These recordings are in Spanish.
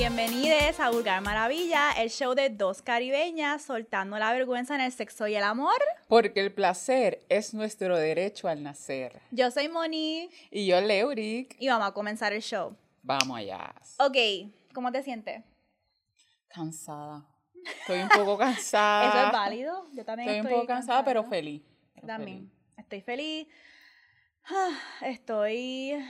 Bienvenidos a Vulgar Maravilla, el show de dos caribeñas soltando la vergüenza en el sexo y el amor. Porque el placer es nuestro derecho al nacer. Yo soy Moni. Y yo, Leuric. Y vamos a comenzar el show. Vamos allá. Ok, ¿cómo te sientes? Cansada. Estoy un poco cansada. Eso es válido. Yo también estoy, estoy un poco cansada, pero feliz. también. Estoy feliz. Ah, estoy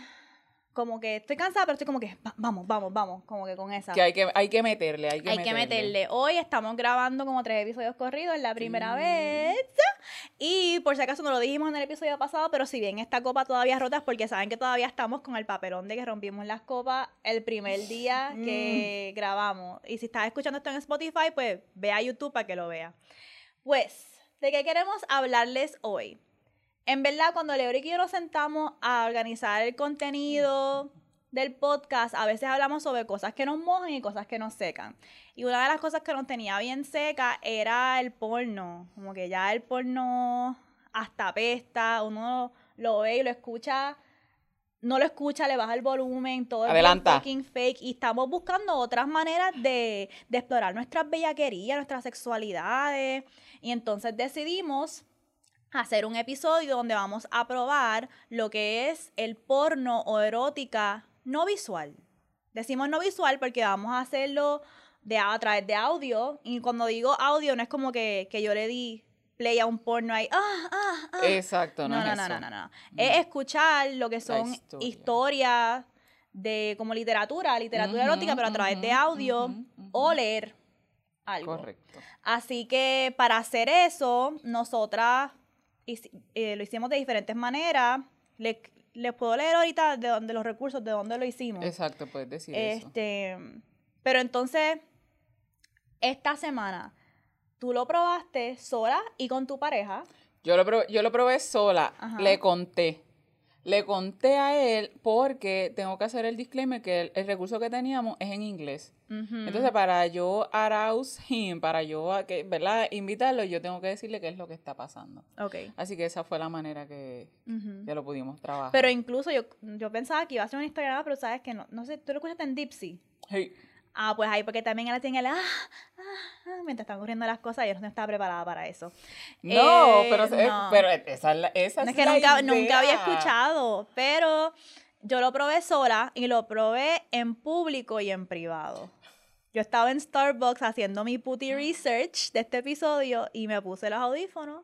como que estoy cansada, pero estoy como que vamos, vamos, vamos, como que con esa. Que hay que, hay que meterle, hay que hay meterle. que meterle. Hoy estamos grabando como tres episodios corridos, es la primera vez. Y por si acaso no lo dijimos en el episodio pasado, pero si bien esta copa todavía rota es porque saben que todavía estamos con el papelón de que rompimos las copas el primer día que grabamos. Y si estás escuchando esto en Spotify, pues ve a YouTube para que lo vea. Pues, ¿de qué queremos hablarles hoy? En verdad, cuando Leoric y yo nos sentamos a organizar el contenido del podcast, a veces hablamos sobre cosas que nos mojan y cosas que nos secan. Y una de las cosas que nos tenía bien seca era el porno. Como que ya el porno hasta pesta, uno lo ve y lo escucha, no lo escucha, le baja el volumen, todo es Adelanta. fucking fake. Y estamos buscando otras maneras de, de explorar nuestras bellaquerías, nuestras sexualidades. Y entonces decidimos hacer un episodio donde vamos a probar lo que es el porno o erótica no visual. Decimos no visual porque vamos a hacerlo de, a través de audio. Y cuando digo audio, no es como que, que yo le di play a un porno ahí. Ah, ah, ah. Exacto, no, No, es no, eso. no, no, no, no. Es escuchar lo que son historia. historias de como literatura, literatura erótica, pero a través de audio o leer algo. Correcto. Así que para hacer eso, nosotras eh, lo hicimos de diferentes maneras. Le- Les puedo leer ahorita de dónde los recursos, de dónde lo hicimos. Exacto, puedes decir eso. Este, pero entonces, esta semana, tú lo probaste sola y con tu pareja. Yo lo, probé, yo lo probé sola, Ajá. le conté. Le conté a él porque tengo que hacer el disclaimer que el, el recurso que teníamos es en inglés. Entonces, para yo arouse him, para yo, a que, ¿verdad? Invitarlo, yo tengo que decirle qué es lo que está pasando. Ok. Así que esa fue la manera que, que lo pudimos trabajar. Pero incluso yo, yo pensaba que iba a ser una historia pero sabes que no, no sé, tú lo escuchaste en Dipsy. Hey, Ah, pues ahí, porque también ella tiene el ah, ah, ah, mientras están ocurriendo las cosas, yo no estaba preparada para eso. No, Eh, pero, eh, no. pero esa es la, esa No, es es que la nunca, nunca había escuchado, pero yo lo probé sola y lo probé en público y en privado. Yo estaba en Starbucks haciendo mi putty research de este episodio y me puse los audífonos.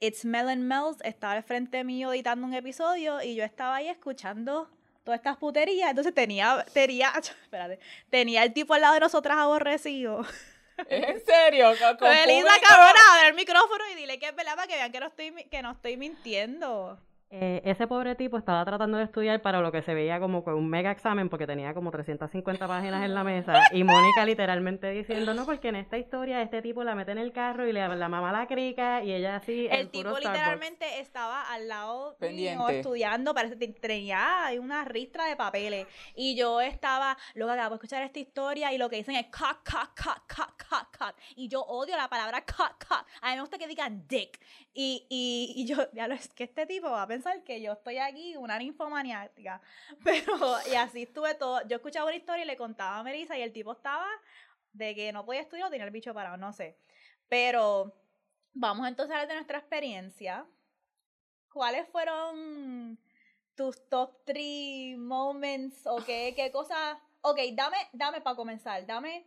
It's Melon Mel's estaba al frente mío editando un episodio y yo estaba ahí escuchando todas estas puterías. Entonces tenía, tenía, espérate, tenía el tipo al lado de nosotras aborrecido. ¿En serio? Con- con público. cabrona, abre el micrófono y dile que es verdad para que vean que no estoy, que no estoy mintiendo. Eh, ese pobre tipo estaba tratando de estudiar para lo que se veía como que un mega examen porque tenía como 350 páginas en la mesa y Mónica literalmente diciendo no porque en esta historia este tipo la mete en el carro y le, la mamá la crica y ella así El tipo Starbucks. literalmente estaba al lado mío Pendiente. estudiando, parece que tenía una ristra de papeles. Y yo estaba, luego acabo de escuchar esta historia y lo que dicen es cock, cock, cock, cock, cock, cock. Y yo odio la palabra cock, cock. A mí me gusta que digan dick. Y, y, y yo, ya lo es que este tipo va a pensar que yo estoy aquí, una ninfomaniática. Pero, y así estuve todo. Yo escuchaba una historia y le contaba a Melissa y el tipo estaba de que no podía estudiar o tenía el bicho parado, no sé. Pero vamos entonces a hablar de nuestra experiencia. ¿Cuáles fueron tus top three moments o qué, qué cosas? Ok, dame, dame para comenzar, dame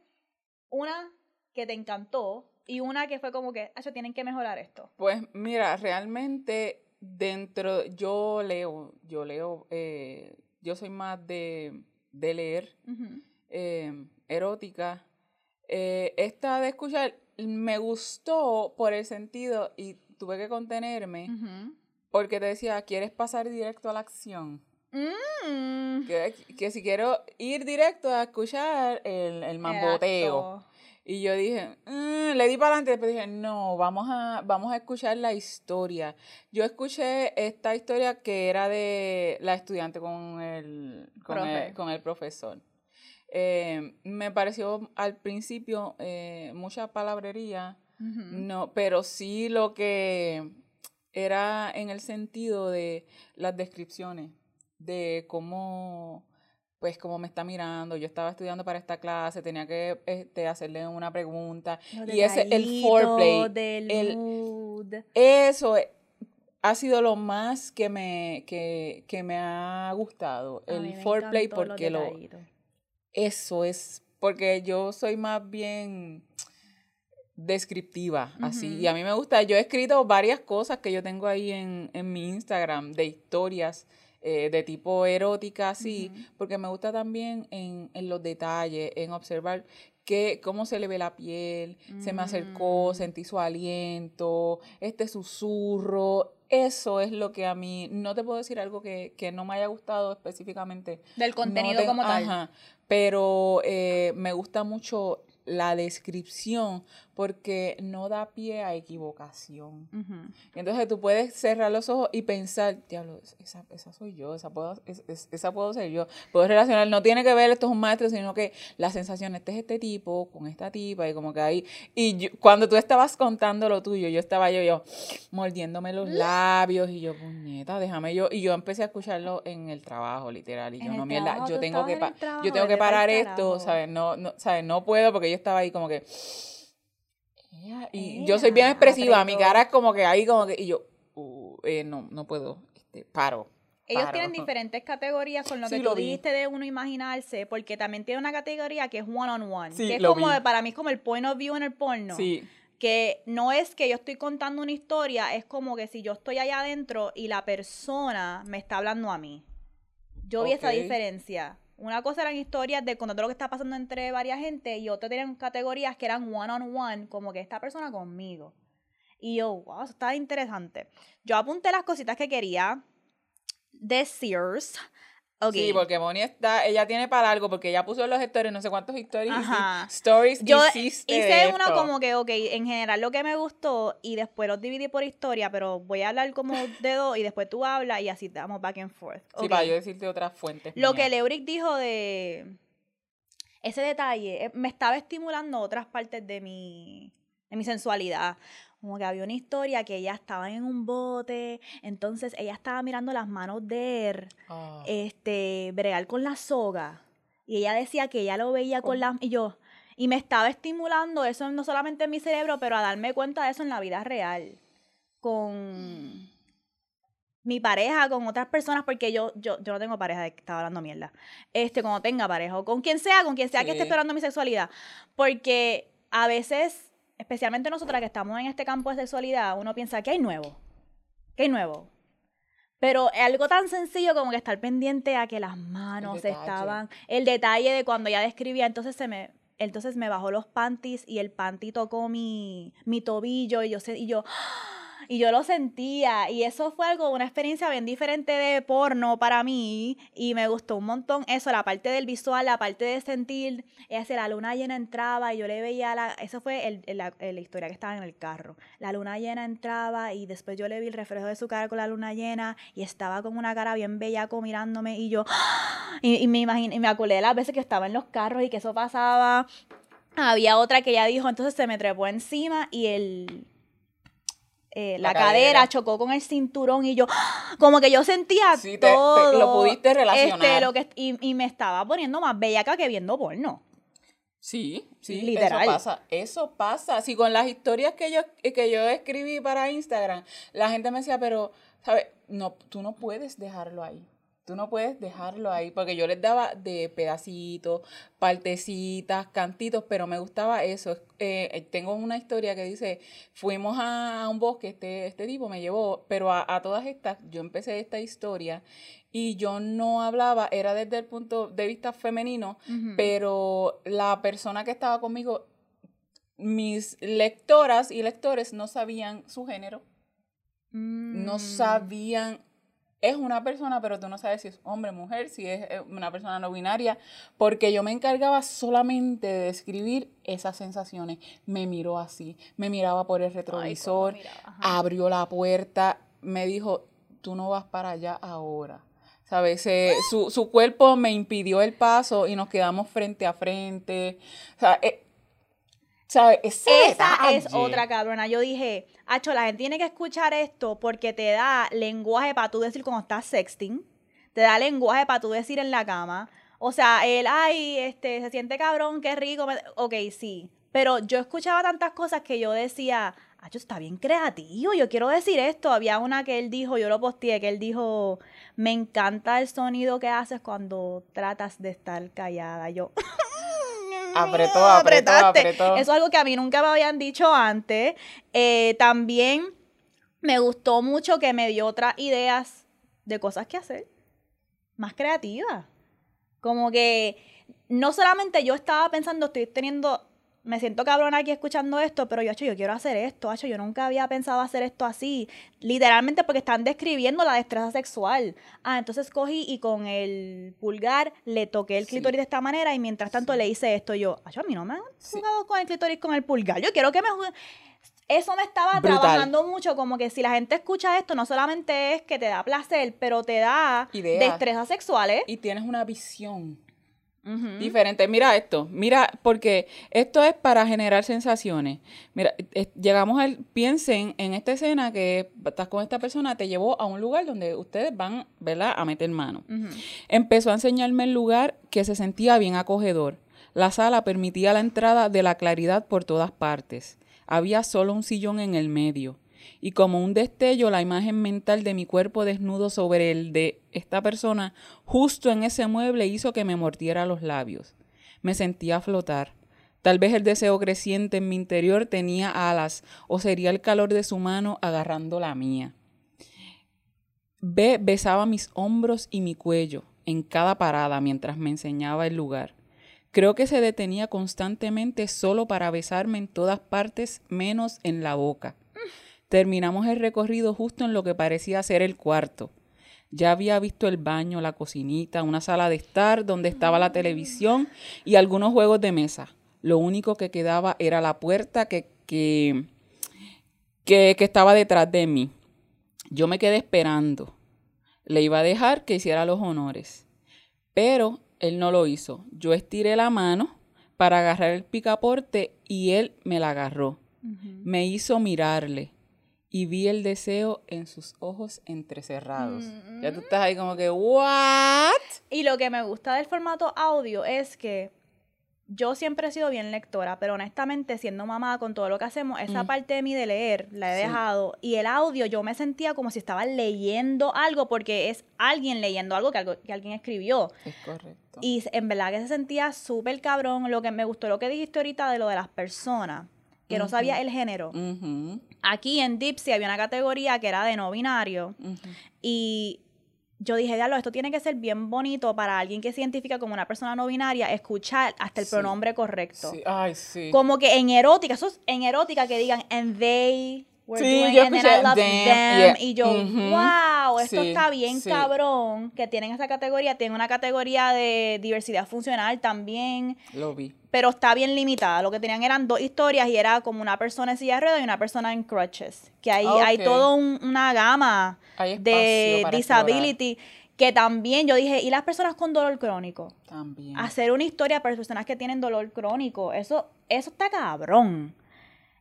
una que te encantó y una que fue como que, "Acho, tienen que mejorar esto. Pues mira, realmente dentro, yo leo, yo leo, eh, yo soy más de, de leer, eh, erótica. Eh, esta de escuchar me gustó por el sentido, y tuve que contenerme, porque te decía, ¿quieres pasar directo a la acción? Mm. Que, que si quiero ir directo a escuchar el, el mamboteo. Y yo dije, "Mm", le di para adelante, después dije, no, vamos a, vamos a escuchar la historia. Yo escuché esta historia que era de la estudiante con el, con el, con el profesor. Eh, me pareció al principio eh, mucha palabrería, no, pero sí lo que era en el sentido de las descripciones, de cómo pues como me está mirando, yo estaba estudiando para esta clase, tenía que este, hacerle una pregunta. Y ese, el foreplay, del el- mood. eso e- ha sido lo más que me, que, que me ha gustado, A el foreplay, porque lo, eso es, porque yo soy más bien descriptiva, así, y a mí me gusta, yo he escrito varias cosas que yo tengo ahí en, en mi Instagram de historias eh, de tipo erótica, así, Ujú. porque me gusta también en, en los detalles, en observar que, cómo se le ve la piel, se me acercó, Mm. sentí su aliento, este susurro, eso es lo que a mí, no te puedo decir algo que, que no me haya gustado específicamente, Del no contenido como tal. ajá, pero eh, me gusta mucho la descripción porque no da pie a equivocación. Y Entonces tú puedes cerrar los ojos y pensar, diablo, esa, esa soy yo, esa puedo, es- es- esa puedo ser yo. Puedo relacionar, no tiene que ver esto es un maestro, sino que la sensación, este es este tipo, con esta tipa, y como que ahí. Y yo- cuando tú estabas contando lo tuyo, yo estaba yo, yo, mordiéndome los labios, y yo, puñeta, déjame yo. Y yo empecé a escucharlo en el trabajo, literal. Y yo, no, mierda, yo tengo que, yo tengo que parar esto. ¿sabes? No, no, ¿sabes? No puedo porque yo estaba ahí como que. Y yo soy bien expresiva, mi cara es como que ahí, como que. Y yo, uh, eh, no, no puedo, este, paro. Ellos paro. tienen diferentes categorías con lo Sí, que lo tú vi. dijiste de uno imaginarse, porque también tiene una categoría que es one on one, Sí, que es como vi. para mí es como el point of view en el porno, Sí, que no es que yo estoy contando una historia, es como que si yo estoy allá adentro y la persona me está hablando a mí. Yo vi esa diferencia. Una cosa eran historias de contando lo que está pasando entre varias gente y otra tenían categorías que eran one on one, como que esta persona conmigo. Y yo, wow, eso está interesante. Yo apunté las cositas que quería de Sears. Sí, porque Moni está, ella tiene para algo, porque ella puso en los stories, no sé cuántos stories, Ajá. stories Yo hiciste hice uno como que, ok, en general lo que me gustó y después los dividí por historia, pero voy a hablar como de dos y después tú hablas y así damos back and forth. Sí, para yo decirte otras fuentes. Lo que. Leuric dijo de ese detalle eh, me estaba estimulando otras partes de mi, de mi sensualidad. Como que había una historia que ella estaba en un bote, entonces ella estaba mirando las manos de él, Ah, este, bregar con la soga. Y ella decía que ella lo veía con ¿Cómo? las... Y yo... Y me estaba estimulando eso no solamente en mi cerebro, pero a darme cuenta de eso en la vida real. Con mi pareja, con otras personas, porque yo, yo, yo no tengo pareja, estaba hablando mierda. Este, cuando tenga pareja, o con quien sea, con quien sea que esté explorando mi sexualidad. Porque a veces, especialmente nosotras que estamos en este campo de sexualidad, uno piensa, ¿qué hay nuevo? ¿Qué hay nuevo? Pero algo tan sencillo como que estar pendiente a que las manos estaban, el detalle de cuando ella describía, entonces se me, entonces me bajó los panties y el panty tocó mi, mi tobillo y yo, se- y yo, y yo lo sentía y eso fue algo, una experiencia bien diferente de porno para mí y me gustó un montón eso, la parte del visual, la parte de sentir, ese, la luna llena entraba y yo le veía la, eso fue el- el- la, la historia que estaba en el carro, la luna llena entraba y después yo le vi el reflejo de su cara con la luna llena y estaba con una cara bien bellaco mirándome y yo, y, y me imaginé, y me acordé de las veces que estaba en los carros y que eso pasaba. Había otra que ella dijo, entonces se me trepó encima y el eh, la, La cadera. cadera. chocó con el cinturón y yo, como que yo sentía Sí, te- te- todo. lo pudiste relacionar. Este, lo que, y, y me estaba poniendo más bellaca que viendo porno. Sí, sí, Literal. eso pasa. Eso pasa. Si con las historias que yo, que yo escribí para Instagram, la gente me decía, pero, ¿sabes? No, tú no puedes dejarlo ahí. Tú no puedes dejarlo ahí, porque yo les daba de pedacitos, partecitas, cantitos, pero me gustaba eso. Eh, eh, tengo una historia que dice, fuimos a, un bosque, este, este tipo me llevó, pero a, a todas estas, yo empecé esta historia y yo no hablaba, era desde el punto de vista femenino, pero la persona que estaba conmigo, mis lectoras y lectores no sabían su género, no Mm. sabían, es una persona, pero tú no sabes si es hombre, mujer, si es eh, una persona no binaria, porque yo me encargaba solamente de describir esas sensaciones. Me miró así, me miraba por el retrovisor, abrió la puerta, me dijo, tú no vas para allá ahora. ¿Sabes? Su, su cuerpo me impidió el paso y nos quedamos frente a frente. O sea, eh, Esa es otra cabrona. Yo dije, Acho, la gente tiene que escuchar esto porque te da lenguaje para tú decir cuando estás sexting. Te da lenguaje para tú decir en la cama. O sea, él, ay, este, se siente cabrón, qué rico. Ok, sí. Pero yo escuchaba tantas cosas que yo decía, ah, está bien creativo, yo quiero decir esto. Había una que él dijo, yo lo posteé, que él dijo, me encanta el sonido que haces cuando tratas de estar callada. Yo, Apretó, apretó. Eso es algo que a mí nunca me habían dicho antes. Eh, también me gustó mucho que me dio otras ideas de cosas que hacer, más creativas. Como que no solamente yo estaba pensando, estoy teniendo, me siento cabrona aquí escuchando esto, pero yo, "Acho, yo quiero hacer esto, Acho, yo nunca había pensado hacer esto así. Literalmente porque están describiendo la destreza sexual. Ah, entonces cogí y con el pulgar le toqué el Sí. clítoris de esta manera y mientras tanto le hice esto yo. Acho, a mí no me han Sí. jugado con el clítoris con el pulgar. Yo quiero que me. Eso me estaba Brutal. trabajando mucho, como que si la gente escucha esto, no solamente es que te da placer, pero te da Ideas. destrezas sexuales. Y tienes una visión Diferente. Mira esto, mira, porque esto es para generar sensaciones. Mira, eh, llegamos al, piensen en esta escena que estás con esta persona, te llevó a un lugar donde ustedes van, ¿verdad?, a meter mano. Empezó a enseñarme el lugar que se sentía bien acogedor. La sala permitía la entrada de la claridad por todas partes. Había solo un sillón en el medio. Y como un destello, la imagen mental de mi cuerpo desnudo sobre el de esta persona, justo en ese mueble, hizo que me mordiera los labios. Me sentía flotar. Tal vez el deseo creciente en mi interior tenía alas, o sería el calor de su mano agarrando la mía. B besaba mis hombros y mi cuello en cada parada mientras me enseñaba el lugar. Creo que se detenía constantemente solo para besarme en todas partes menos en la boca. Terminamos el recorrido justo en lo que parecía ser el cuarto. Ya había visto el baño, la cocinita, una sala de estar donde estaba la televisión y algunos juegos de mesa. Lo único que quedaba era la puerta que, que, que, que estaba detrás de mí. Yo me quedé esperando. Le iba a dejar que hiciera los honores. Pero él no lo hizo. Yo estiré la mano para agarrar el picaporte y él me la agarró. Me hizo mirarle y vi el deseo en sus ojos entrecerrados. Ya tú estás ahí como que, ¿what? Y lo que me gusta del formato audio es que yo siempre he sido bien lectora, pero honestamente, siendo mamá con todo lo que hacemos, esa Mm. parte de mí de leer la he Sí. dejado. Y el audio, yo me sentía como si estaba leyendo algo, porque es alguien leyendo algo que, algo- que alguien escribió. Es correcto. Y en verdad que se sentía súper cabrón. Lo que me gustó lo que dijiste ahorita de lo de las personas, que no sabía el género. Aquí en Dipsy había una categoría que era de no binario. Y yo dije, diablo, esto tiene que ser bien bonito para alguien que se identifica como una persona no binaria, escuchar hasta el Sí. pronombre correcto. Sí, Ay, sí. Como que en erótica, eso es en erótica que digan, and they were Sí, doing, yo and escuché I love them, them. yeah. Y yo, wow, esto Sí, está bien sí. cabrón, que tienen esa categoría. Tienen una categoría de diversidad funcional también Lo vi. pero está bien limitada. Lo que tenían eran dos historias y era como una persona en silla de ruedas y una persona en crutches. Que ahí hay Ok. toda una gama Hay de disability que también yo dije, ¿y las personas con dolor crónico? También. Hacer una historia para personas que tienen dolor crónico, eso, eso está cabrón.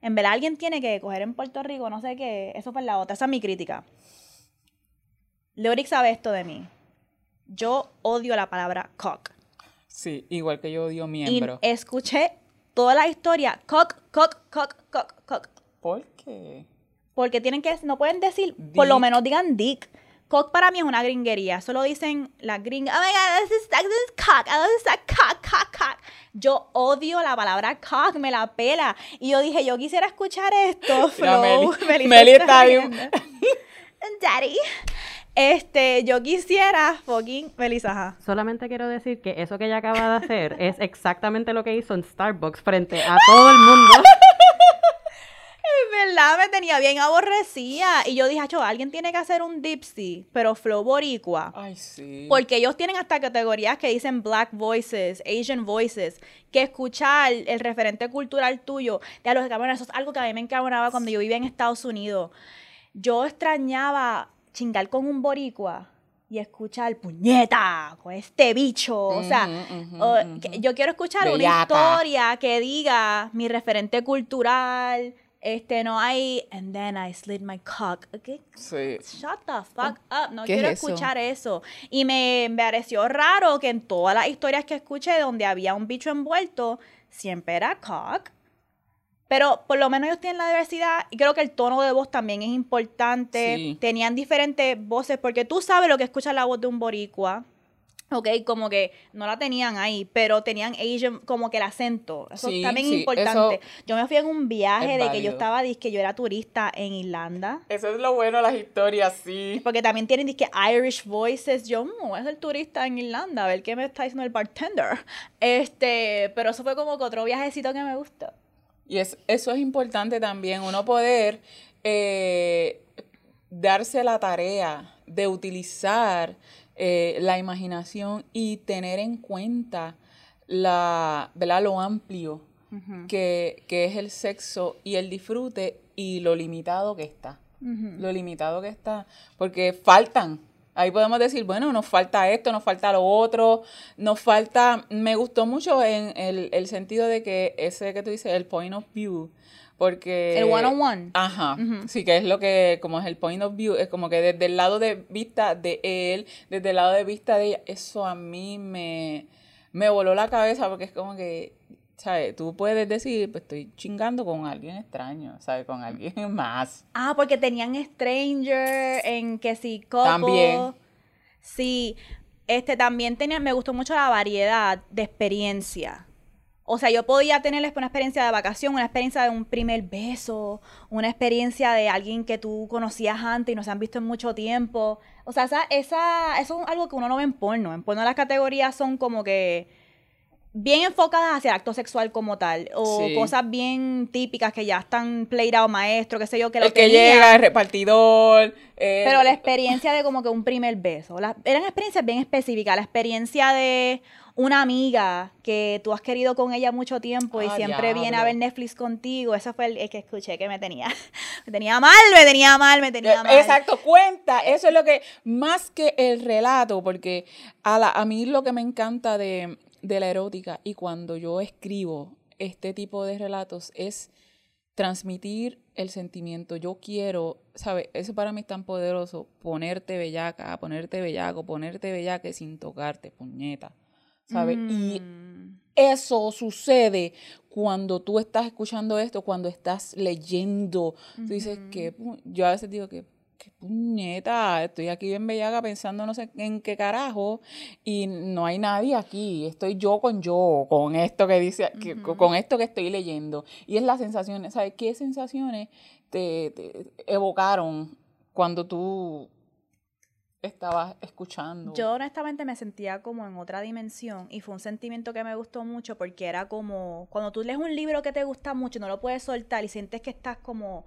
En verdad alguien tiene que coger en Puerto Rico, no sé qué, eso fue la otra, esa es mi crítica. Leoric sabe esto de mí. Yo odio la palabra cock. Sí, igual que yo odio Y miembro. escuché toda la historia, cock, cock, cock, cock, cock. ¿Por qué? Porque tienen que, no pueden decir, por lo menos digan dick. Cock para mí es una gringuería. Solo dicen la gringa. Oh my god, this is, this is cock. Oh, this is a cock, cock, cock. Yo odio la palabra cock, me la pela. Y yo dije, yo quisiera escuchar esto. Mira, Flow. Meli. Melissa Meli está bien. Daddy. Este, yo quisiera fucking Melissa, ajá. Solamente quiero decir que eso que ella acaba de hacer es exactamente lo que hizo en Starbucks frente a todo el mundo. Verdad me tenía bien aborrecida. Y yo dije, "Acho, alguien tiene que hacer un dipsy, pero flow boricua. Ay, sí. Porque ellos tienen hasta categorías que dicen Black Voices, Asian Voices, que escuchar el referente cultural tuyo, de los cabrones, eso es algo que a mí me encabronaba cuando yo vivía en Estados Unidos. Yo extrañaba chingar con un boricua y escuchar puñeta con este bicho. O sea, yo quiero escuchar una historia que diga mi referente cultural Este, no hay, and then I slid my cock. Okay, Sí. Shut the fuck up. No ¿Qué quiero es eso? escuchar eso. Y me, me pareció raro que en todas las historias que escuché donde había un bicho envuelto, siempre era cock. Pero por lo menos ellos tienen la diversidad y creo que el tono de voz también es importante. Sí. Tenían diferentes voces porque tú sabes lo que escucha la voz de un boricua. Ok, como que no la tenían ahí, pero tenían Asian, como que el acento. Eso Sí, también sí, es importante. Yo me fui en un viaje de que yo estaba, que yo era turista en Irlanda. Eso es lo bueno de las historias, sí. Porque también tienen disque Irish voices. Yo, "Mm, es el turista en Irlanda, a ver qué me está diciendo el bartender. Este, pero eso fue como que otro viajecito que me gustó. Y es, eso es importante también, uno poder eh, darse la tarea de utilizar eh, la imaginación y tener en cuenta la, ¿verdad? lo amplio que, que es el sexo y el disfrute y lo limitado que está. Lo limitado que está. Porque faltan. Ahí podemos decir, bueno, nos falta esto, nos falta lo otro, nos falta, me gustó mucho en el, el sentido de que ese que tú dices, el point of view, porque... El one on one. Ajá, sí, que es lo que, como es el point of view, es como que desde el lado de vista de él, desde el lado de vista de ella, eso a mí me, me voló la cabeza porque es como que, ¿sabes? Tú puedes decir, pues estoy chingando con alguien extraño, ¿sabes? Con alguien más. Ah, porque tenían Stranger en que sí, Coco. También. Sí, este también tenía, me gustó mucho la variedad de experiencia. O sea, yo podía tener una experiencia de vacación, una experiencia de un primer beso, una experiencia de alguien que tú conocías antes y no se han visto en mucho tiempo. O sea, esa, esa, eso es algo que uno no ve en porno. En porno las categorías son como que bien enfocadas hacia el acto sexual como tal. O Sí. cosas bien típicas que ya están played out maestro, qué sé yo, que lo el que tenían. llega, el repartidor. eh, Pero la experiencia de como que un primer beso. la- eran experiencias bien específicas. La experiencia de una amiga que tú has querido con ella mucho tiempo y Ah, siempre viene a ver Netflix contigo. Ese fue el, el que escuché que me tenía. Me tenía mal, me tenía mal, me tenía mal. Eh, Exacto, cuenta. Eso es lo que, más que el relato, porque a, la, a mí lo que me encanta de, de la erótica y cuando yo escribo este tipo de relatos es transmitir el sentimiento. Yo quiero, ¿sabes? Eso para mí es tan poderoso, ponerte bellaca, ponerte bellaco, ponerte bellaque sin tocarte, puñeta, ¿sabes? Y Mm. eso sucede cuando tú estás escuchando esto, cuando estás leyendo. Tú dices que yo a veces digo que qué puñeta, estoy aquí bien bellaga pensando no sé en qué carajo y no hay nadie aquí, estoy yo con yo, con esto que dice, que- con esto que estoy leyendo. Y es la sensación, ¿sabes qué sensaciones te, te evocaron cuando tú estabas escuchando? Yo honestamente me sentía como en otra dimensión y fue un sentimiento que me gustó mucho porque era como cuando tú lees un libro que te gusta mucho y no lo puedes soltar y sientes que estás como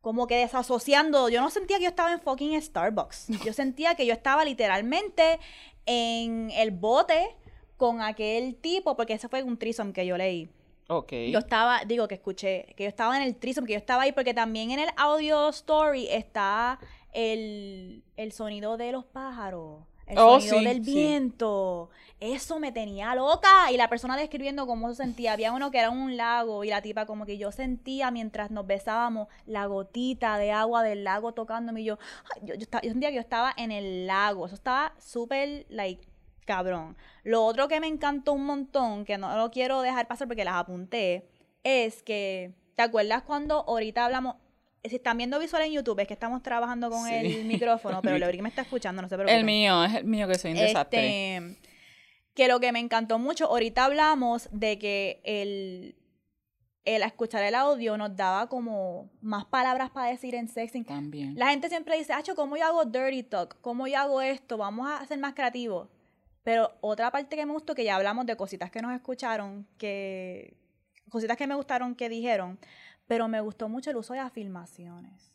como que desasociando. Yo no sentía que yo estaba en fucking Starbucks. Yo sentía que yo estaba literalmente en el bote con aquel tipo porque ese fue un trisom que yo leí. Ok. Yo estaba, digo que escuché, que yo estaba en el trisom, que yo estaba ahí, porque también en el audio story está el, el sonido de los pájaros, el Oh, sonido sí, del sí. viento. Eso me tenía loca. Y la persona describiendo cómo se sentía. Había uno que era un lago y la tipa como que yo sentía mientras nos besábamos la gotita de agua del lago tocándome. Y yo, yo, yo, estaba- yo sentía que yo estaba en el lago. Eso estaba súper, like, cabrón. Lo otro que me encantó un montón, que no lo quiero dejar pasar porque las apunté, es que, ¿te acuerdas cuando ahorita hablamos? Si están viendo visual en YouTube, es que estamos trabajando con Sí. el micrófono, pero Leori me está escuchando, no se preocupen. El mío, es el mío que soy un desastre. Este, que lo que me encantó mucho, ahorita hablamos de que el, el escuchar el audio nos daba como más palabras para decir en sexting. También. La gente siempre dice, Acho, ¿cómo yo hago dirty talk? ¿Cómo yo hago esto? Vamos a ser más creativos. Pero otra parte que me gustó, que ya hablamos de cositas que nos escucharon, que cositas que me gustaron que dijeron, pero me gustó mucho el uso de afirmaciones.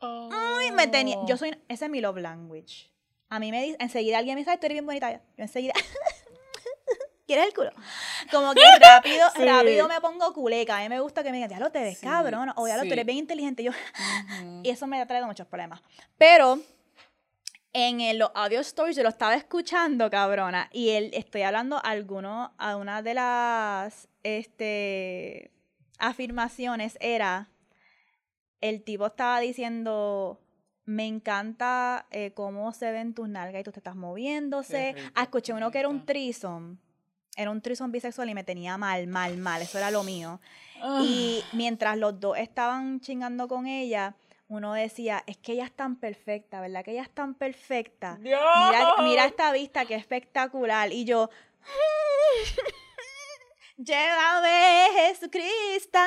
Ay, me tenía, Oh. yo soy, ese es mi love language. A mí me dice, enseguida alguien me dice, "Ay, tú eres bien bonita. Yo enseguida, ¿quieres el culo? Como que rápido, Sí. rápido me pongo culeca. A mí me gusta que me digan, ya lo te ves Sí, cabrón, o ya lo sí. tú eres bien inteligente. Yo, y eso me ha traído muchos problemas. Pero en el- los audio stories yo lo estaba escuchando, cabrona, y él estoy hablando alguno, a una de las este afirmaciones era el tipo estaba diciendo, me encanta eh, cómo se ven tus nalgas y tú te estás moviéndose. Ah, escuché uno que era un rico. trison. Era un trison bisexual y me tenía mal, mal, mal. Eso era lo mío. Ah, Y mientras los dos estaban chingando con ella, uno decía, es que ella es tan perfecta, ¿verdad? Que ella es tan perfecta. Dios. Mira, mira esta vista que espectacular. Y yo, llévame Jesucristo.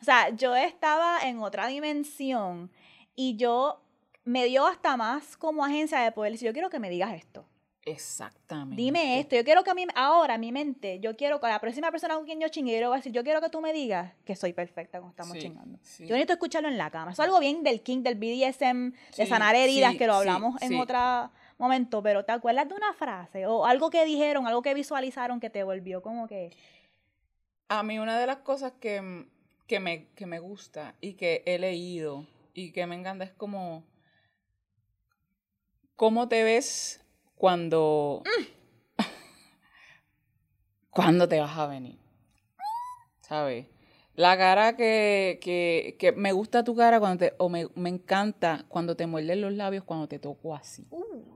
O sea, yo estaba en otra dimensión y yo me dio hasta más como agencia de poder decir, yo quiero que me digas esto. Exactamente. Dime esto, yo quiero que a mí, ahora mi mente, yo quiero que a la próxima persona con quien yo chingue, yo le voy a decir, yo quiero que tú me digas que soy perfecta cuando estamos Sí, chingando. sí. Yo necesito escucharlo en la cama. Eso es algo bien del King, del BDSM, de sanar heridas, que lo hablamos en sí. Momento, pero ¿te acuerdas de una frase o algo que dijeron, algo que visualizaron que te volvió como que... A mí una de las cosas que, que, me, que me gusta y que he leído y que me encanta es como cómo te ves cuando cuando te vas a venir. ¿Sabes? La cara que, que, que me gusta tu cara cuando te, o me, me encanta cuando te muerden los labios cuando te toco así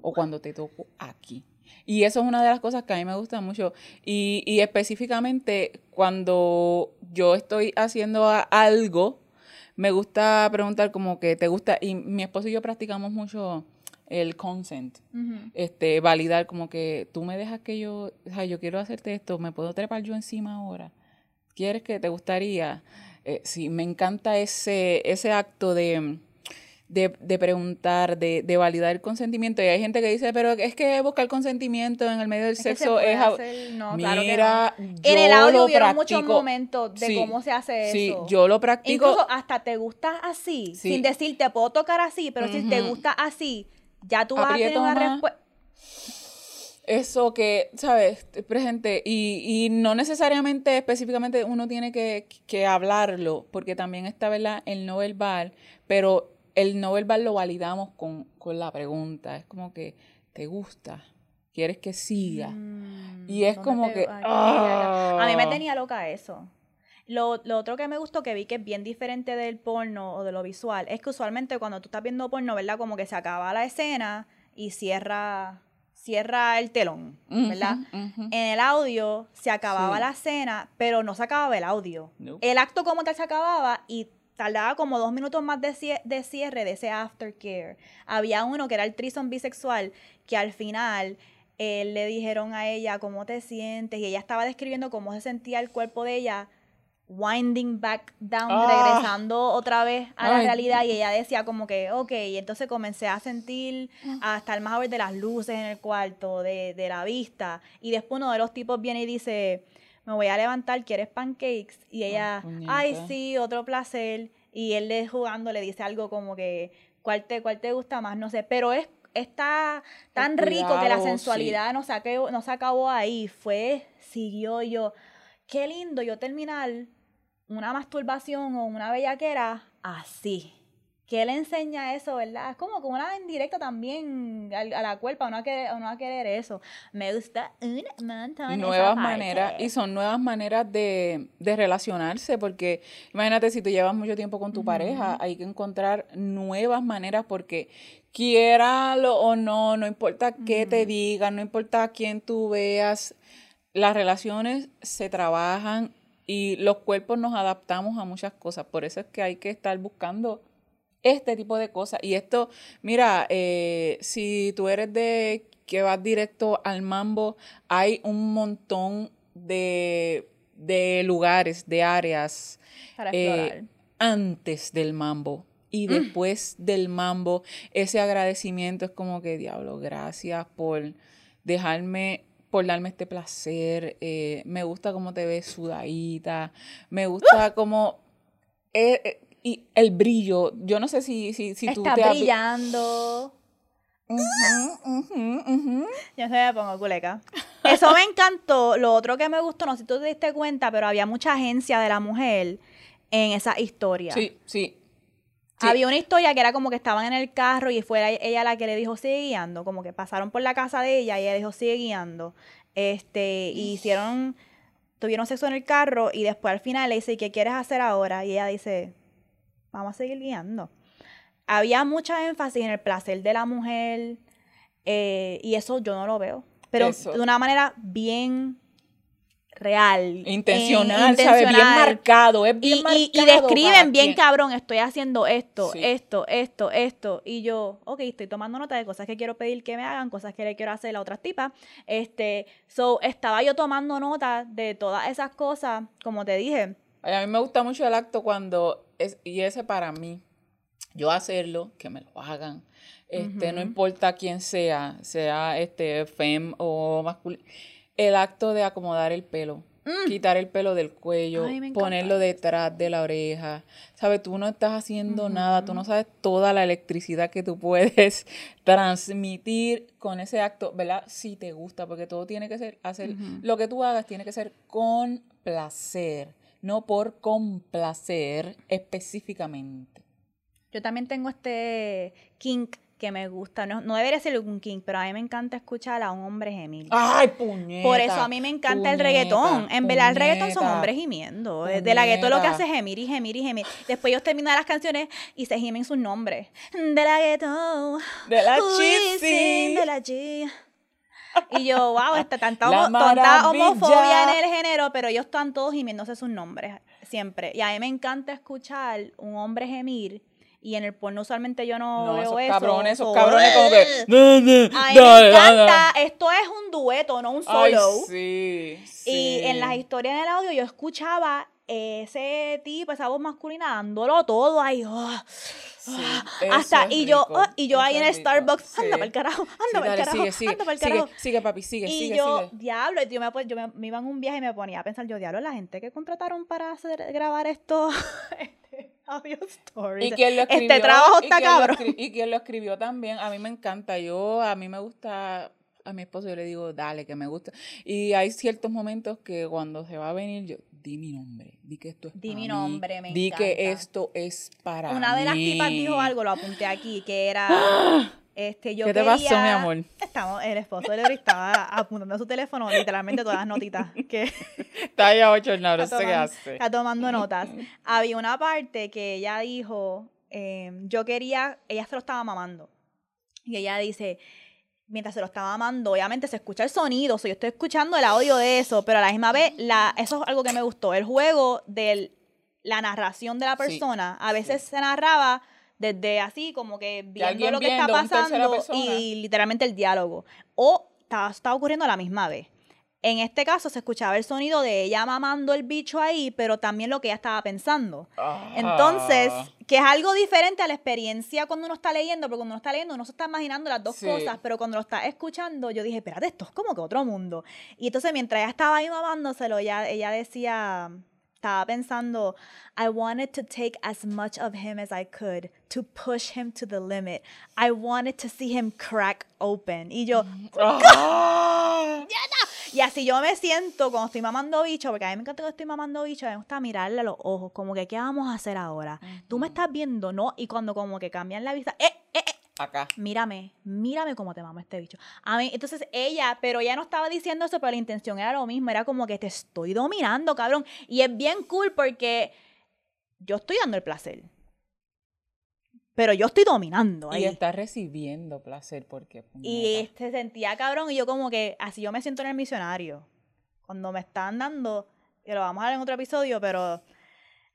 o cuando te toco aquí. Y eso es una de las cosas que a mí me gusta mucho. Y, y específicamente cuando yo estoy haciendo algo, me gusta preguntar como que te gusta. Y mi esposo y yo practicamos mucho el consent. Este, validar como que tú me dejas que yo, o sea, yo quiero hacerte esto, me puedo trepar yo encima ahora. ¿Quieres que te gustaría? Eh, sí, me encanta ese, ese acto de, de, de preguntar, de, de validar el consentimiento. Y hay gente que dice, pero es que buscar consentimiento en el medio del Es que se sexo es... hacer- no, claro que no. Mira, En yo el audio hubieron muchos momentos de Sí, cómo se hace Sí, eso. yo lo practico. Incluso hasta te gusta así, Sí. sin decir te puedo tocar así, pero si te gusta así, ya tú vas a tener Aprieto una respuesta. Eso que, ¿sabes? Presente. Y, y no necesariamente, específicamente, uno tiene que, que hablarlo, porque también está, ¿verdad? El no verbal, pero el no verbal lo validamos con, con la pregunta. Es como que, ¿te gusta? ¿Quieres que siga? Mm, Y es ¿dónde como te- que, ay, A mí me ah. tenía loca eso. Lo, lo otro que me gustó que vi que es bien diferente del porno o de lo visual es que usualmente cuando tú estás viendo porno, ¿verdad? Como que se acaba la escena y cierra, cierra el telón, ¿verdad? En el audio se acababa Sí. la escena, pero no se acababa el audio. Nope. El acto como tal se acababa y tardaba como dos minutos más de cierre de ese aftercare. Había uno que era el trison bisexual, que al final eh, le dijeron a ella cómo te sientes y ella estaba describiendo cómo se sentía el cuerpo de ella winding back down, Ah. regresando otra vez a la realidad y ella decía como que, ok, y entonces comencé a sentir hasta el más ver de las luces en el cuarto, de, de la vista, y después uno de los tipos viene y dice, me voy a levantar, ¿quieres pancakes? Y ella, ay, sí, otro placer, y él le jugando le dice algo como que, ¿cuál te, cuál te gusta más? No sé, pero es está tan rico que la sensualidad no, se acabó, no se acabó ahí, fue, siguió yo, qué lindo yo terminar una masturbación o una bellaquera así. ¿Qué le enseña eso, verdad? Es como que una indirecta también a, la cuerpa, uno a querer, uno a querer eso. Me gusta un montón nuevas maneras y son nuevas maneras de, de relacionarse porque imagínate si tú llevas mucho tiempo con tu pareja hay que encontrar nuevas maneras porque quiéralo o no no importa qué te digan no importa a quién tú veas las relaciones se trabajan y los cuerpos nos adaptamos a muchas cosas por eso es que hay que estar buscando este tipo de cosas. Y esto, mira, eh, si tú eres de que vas directo al mambo, hay un montón de, de lugares, de áreas Para eh, antes del mambo. Y después del mambo, ese agradecimiento es como que, diablo, gracias por dejarme, por darme este placer. eh, me gusta cómo te ves sudadita. Me gusta cómo... eh, eh, y el brillo, yo no sé si, si, si tú Está te vi- brillando. Ujú, ujú, ujú. Yo se me pongo culeca. Eso me encantó. Lo otro que me gustó, no sé si tú te diste cuenta, pero había mucha agencia de la mujer en esa historia. Sí, sí. Sí. Había una historia que era como que estaban en el carro y fue ella la que le dijo sigue guiando, como que pasaron por la casa de ella y ella dijo sigue guiando. Este, y hicieron, tuvieron sexo en el carro y después al final le dice, ¿y qué quieres hacer ahora? Y ella dice, vamos a seguir guiando. Había mucha énfasis en el placer de la mujer eh, y eso yo no lo veo. Pero Eso. de una manera bien real. Intencional, eh, ¿sabes? Bien marcado, es bien Y, marcado. y- y describen bien quien- cabrón, estoy haciendo esto, Sí. esto, esto, esto. Y yo, ok, estoy tomando nota de cosas que quiero pedir que me hagan, cosas que le quiero hacer a otras tipas. Este, so, estaba yo tomando nota de todas esas cosas, como te dije. Ay, a mí me gusta mucho el acto cuando es, y ese para mí, yo hacerlo, que me lo hagan. Este, no importa quién sea, sea este fem o masculino. El acto de acomodar el pelo. Quitar el pelo del cuello, Mm. Ay, ponerlo detrás de la oreja. ¿Sabes? Tú no estás haciendo nada, tú no sabes toda la electricidad que tú puedes transmitir con ese acto, ¿verdad? Si te gusta, porque todo tiene que ser, hacer, lo que tú hagas tiene que ser con placer, no por complacer específicamente. Yo también tengo este kink que me gusta. No, no debería ser un kink, pero a mí me encanta escuchar a un hombre gemir. ¡Ay, puñeta! Por eso a mí me encanta el reggaetón. En verdad, el reggaetón son hombres gimiendo. De la gueto lo que hace es gemir y gemir y gemir. Después ellos terminan las canciones y se gimen sus nombres. De la gueto. De la Chisi. De la G. Y yo, wow, está tanta, homo- tanta homofobia en el género, pero ellos están todos gimiéndose sus nombres siempre. Y a mí me encanta escuchar un hombre gemir. Y en el porno usualmente yo no, No, veo esos eso. cabrones, esos so- cabrones como que... A mí me encanta. Esto es un dueto, no un Ay, solo. sí, Y sí. en las historias en el audio yo escuchaba ese tipo, esa voz masculina dándolo todo ahí. oh, Sí, hasta y yo rico, oh, y yo ahí en el Starbucks, sí. anda para el carajo, anda Sí, para el carajo, sigue, sigue, anda para el sigue, carajo. sigue, papi, sigue, y sigue, yo, sigue. diablo, yo, me, yo me, me iba en un viaje y me ponía a pensar, yo, diablo, la gente que contrataron para hacer, grabar esto, este, audio stories. Y quien lo escribió, este trabajo y está lo cabrón. y quien lo escribió también, a mí me encanta. Yo, a mí me gusta, a mi esposo yo le digo, dale, que me gusta. Y hay ciertos momentos que cuando se va a venir, yo, di mi nombre, di que esto es Di para mi mí, nombre, me Di que encanta. esto es para Una de las mí. tipas dijo algo, lo apunté aquí, que era, este, yo ¿Qué te quería... pasó, mi amor? Estamos, el esposo de Lori estaba apuntando a su teléfono literalmente todas las notitas que Está ya ocho, no, no sé qué hace. está tomando notas. Había una parte que ella dijo, eh, yo quería, ella se lo estaba mamando. Y ella dice, mientras se lo estaba mamando, obviamente se escucha el sonido, o sea, yo estoy escuchando el audio de eso, pero a la misma vez, la, eso es algo que me gustó, el juego de la narración de la Sí, persona. A veces se narraba desde así, como que viendo lo que está viendo, pasando y literalmente el diálogo. O estaba, estaba ocurriendo a la misma vez. En este caso se escuchaba el sonido de ella mamando el bicho ahí, pero también lo que ella estaba pensando. Entonces, Ah. que es algo diferente a la experiencia cuando uno está leyendo, porque cuando uno está leyendo uno se está imaginando las dos Sí. cosas, pero cuando lo está escuchando, yo dije, espérate, esto es como que otro mundo. Y entonces mientras ella estaba ahí mamándoselo, ella, ella decía, estaba pensando, I wanted to take as much of him as I could, to push him to the limit. I wanted to see him crack open. Y yo, Ah. y así yo me siento cuando estoy mamando bicho, porque a mí me encanta cuando estoy mamando bicho, me gusta mirarle a los ojos, como que, ¿qué vamos a hacer ahora? Tú me estás viendo, ¿no? Y cuando como que cambian la vista, ¡eh, eh, eh! Acá. Mírame, mírame cómo te mama este bicho. A mí, entonces ella, pero ella no estaba diciendo eso, pero la intención era lo mismo, era como que te estoy dominando, cabrón. Y es bien cool porque yo estoy dando el placer. Pero yo estoy dominando ahí. Y está recibiendo placer porque. Y se sentía cabrón y yo como que así yo me siento en el misionario. Cuando me están dando, que lo vamos a ver en otro episodio, pero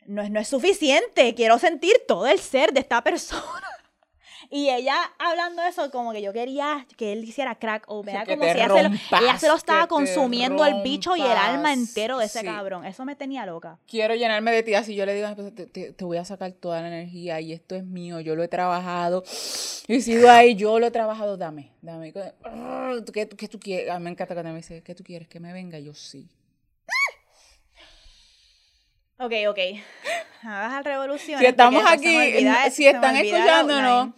no es, no es suficiente. Quiero sentir todo el ser de esta persona. Y ella hablando de eso, como que yo quería que él hiciera crack open. Era Que como si ella se, lo, rompas, ella se lo estaba consumiendo el bicho y el alma rompas. entero de ese Sí. cabrón. Eso me tenía loca. quiero llenarme de ti. Así yo le digo, te, te- te voy a sacar toda la energía y esto es mío, yo lo he trabajado. Y sigo ahí, yo lo he trabajado, dame, dame. ¿Qué, qué tú quieres? A mí me encanta cuando me dice, ¿qué tú quieres? ¿Que me venga? Yo sí. Ok, ok. Hagas al revolución. Si estamos aquí, si están escuchándonos,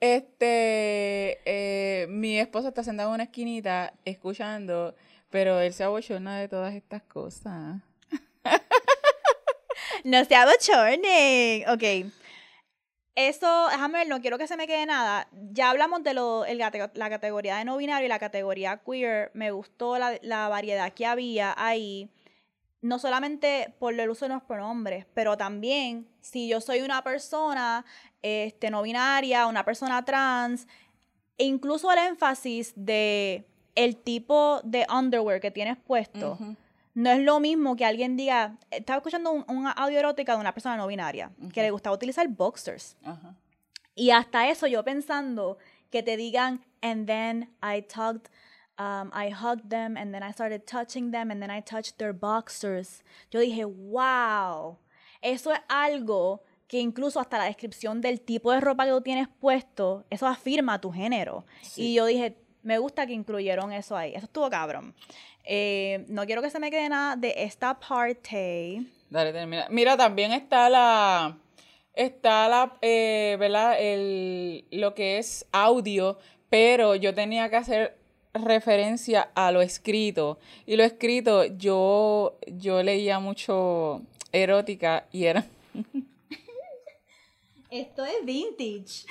este, eh, mi esposo está sentado en una esquinita escuchando, pero él se abochona de todas estas cosas. No se abochornen. Ok. Eso, déjame ver, no quiero que se me quede nada. Ya hablamos de lo, el la categoría de no binario y la categoría queer. Me gustó la, la variedad que había ahí. No solamente por el uso de los pronombres, pero también si yo soy una persona este, no binaria, una persona trans, e incluso el énfasis de el tipo de underwear que tienes puesto. No es lo mismo que alguien diga, estaba escuchando un, un audio erótica de una persona no binaria, que le gustaba utilizar boxers. Y hasta eso yo pensando que te digan, and then I talked, um, I hugged them, and then I started touching them, and then I touched their boxers. Yo dije, wow, eso es algo que incluso hasta la descripción del tipo de ropa que tú tienes puesto, eso afirma tu género. Sí. Y yo dije, me gusta que incluyeron eso ahí. Eso estuvo cabrón. Eh, no quiero que se me quede nada de esta parte. Dale, termina. Mira, también está la. Está la. eh, ¿Verdad? El, lo que es audio, pero yo tenía que hacer referencia a lo escrito. Y lo escrito, yo, yo leía mucho erótica y era. Esto es vintage.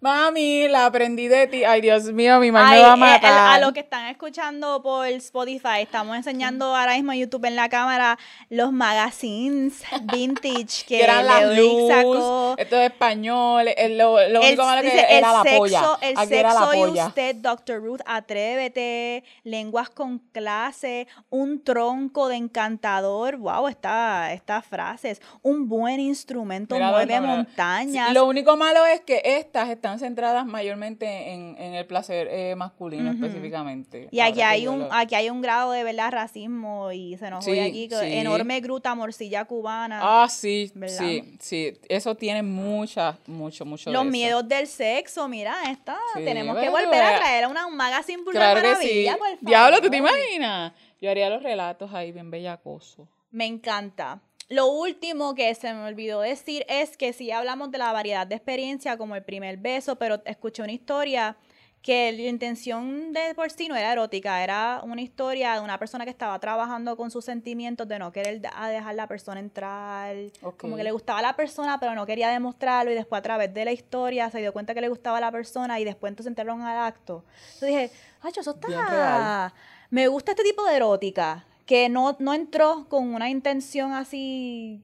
Mami, la aprendí de ti. Ay, Dios mío, mi mamá me va a eh, el- matar. a los que están escuchando por Spotify, estamos enseñando ahora mismo en YouTube en la cámara los magazines vintage que que eran las luz, sacó. esto es español, el- lo, lo El- único malo que era el la sexo, polla. El Aquí era la sexo y polla. usted, Dr. Ruth, atrévete, lenguas con clase, un tronco de encantador, wow, esta- estas frases, un buen instrumento, mueve montañas. Lo único malo es que estas están centradas mayormente en, en el placer eh, masculino específicamente. Y aquí que hay un, lo- aquí hay un grado de verdad racismo y se nos Sí, oye aquí que sí. enorme gruta morcilla cubana. Ah, sí, ¿Verdad? sí, sí. Eso tiene mucha, mucho, mucho de Los eso. miedos del sexo, mira, esta. Sí, tenemos que volver a traer a una, un magazine por Claro que sí. maravilla, por favor. Diablo, ¿tú te imaginas? Yo haría los relatos ahí bien bellacosos. Me encanta. Lo último que se me olvidó decir es que sí hablamos de la variedad de experiencia como el primer beso, pero escuché una historia que la intención de por sí no era erótica, era una historia de una persona que estaba trabajando con sus sentimientos de no querer a dejar la persona entrar, como que le gustaba la persona pero no quería demostrarlo y después a través de la historia se dio cuenta que le gustaba la persona y después entonces entraron al acto. Entonces dije, ay, eso está... Me gusta este tipo de erótica, que no, no entró con una intención así...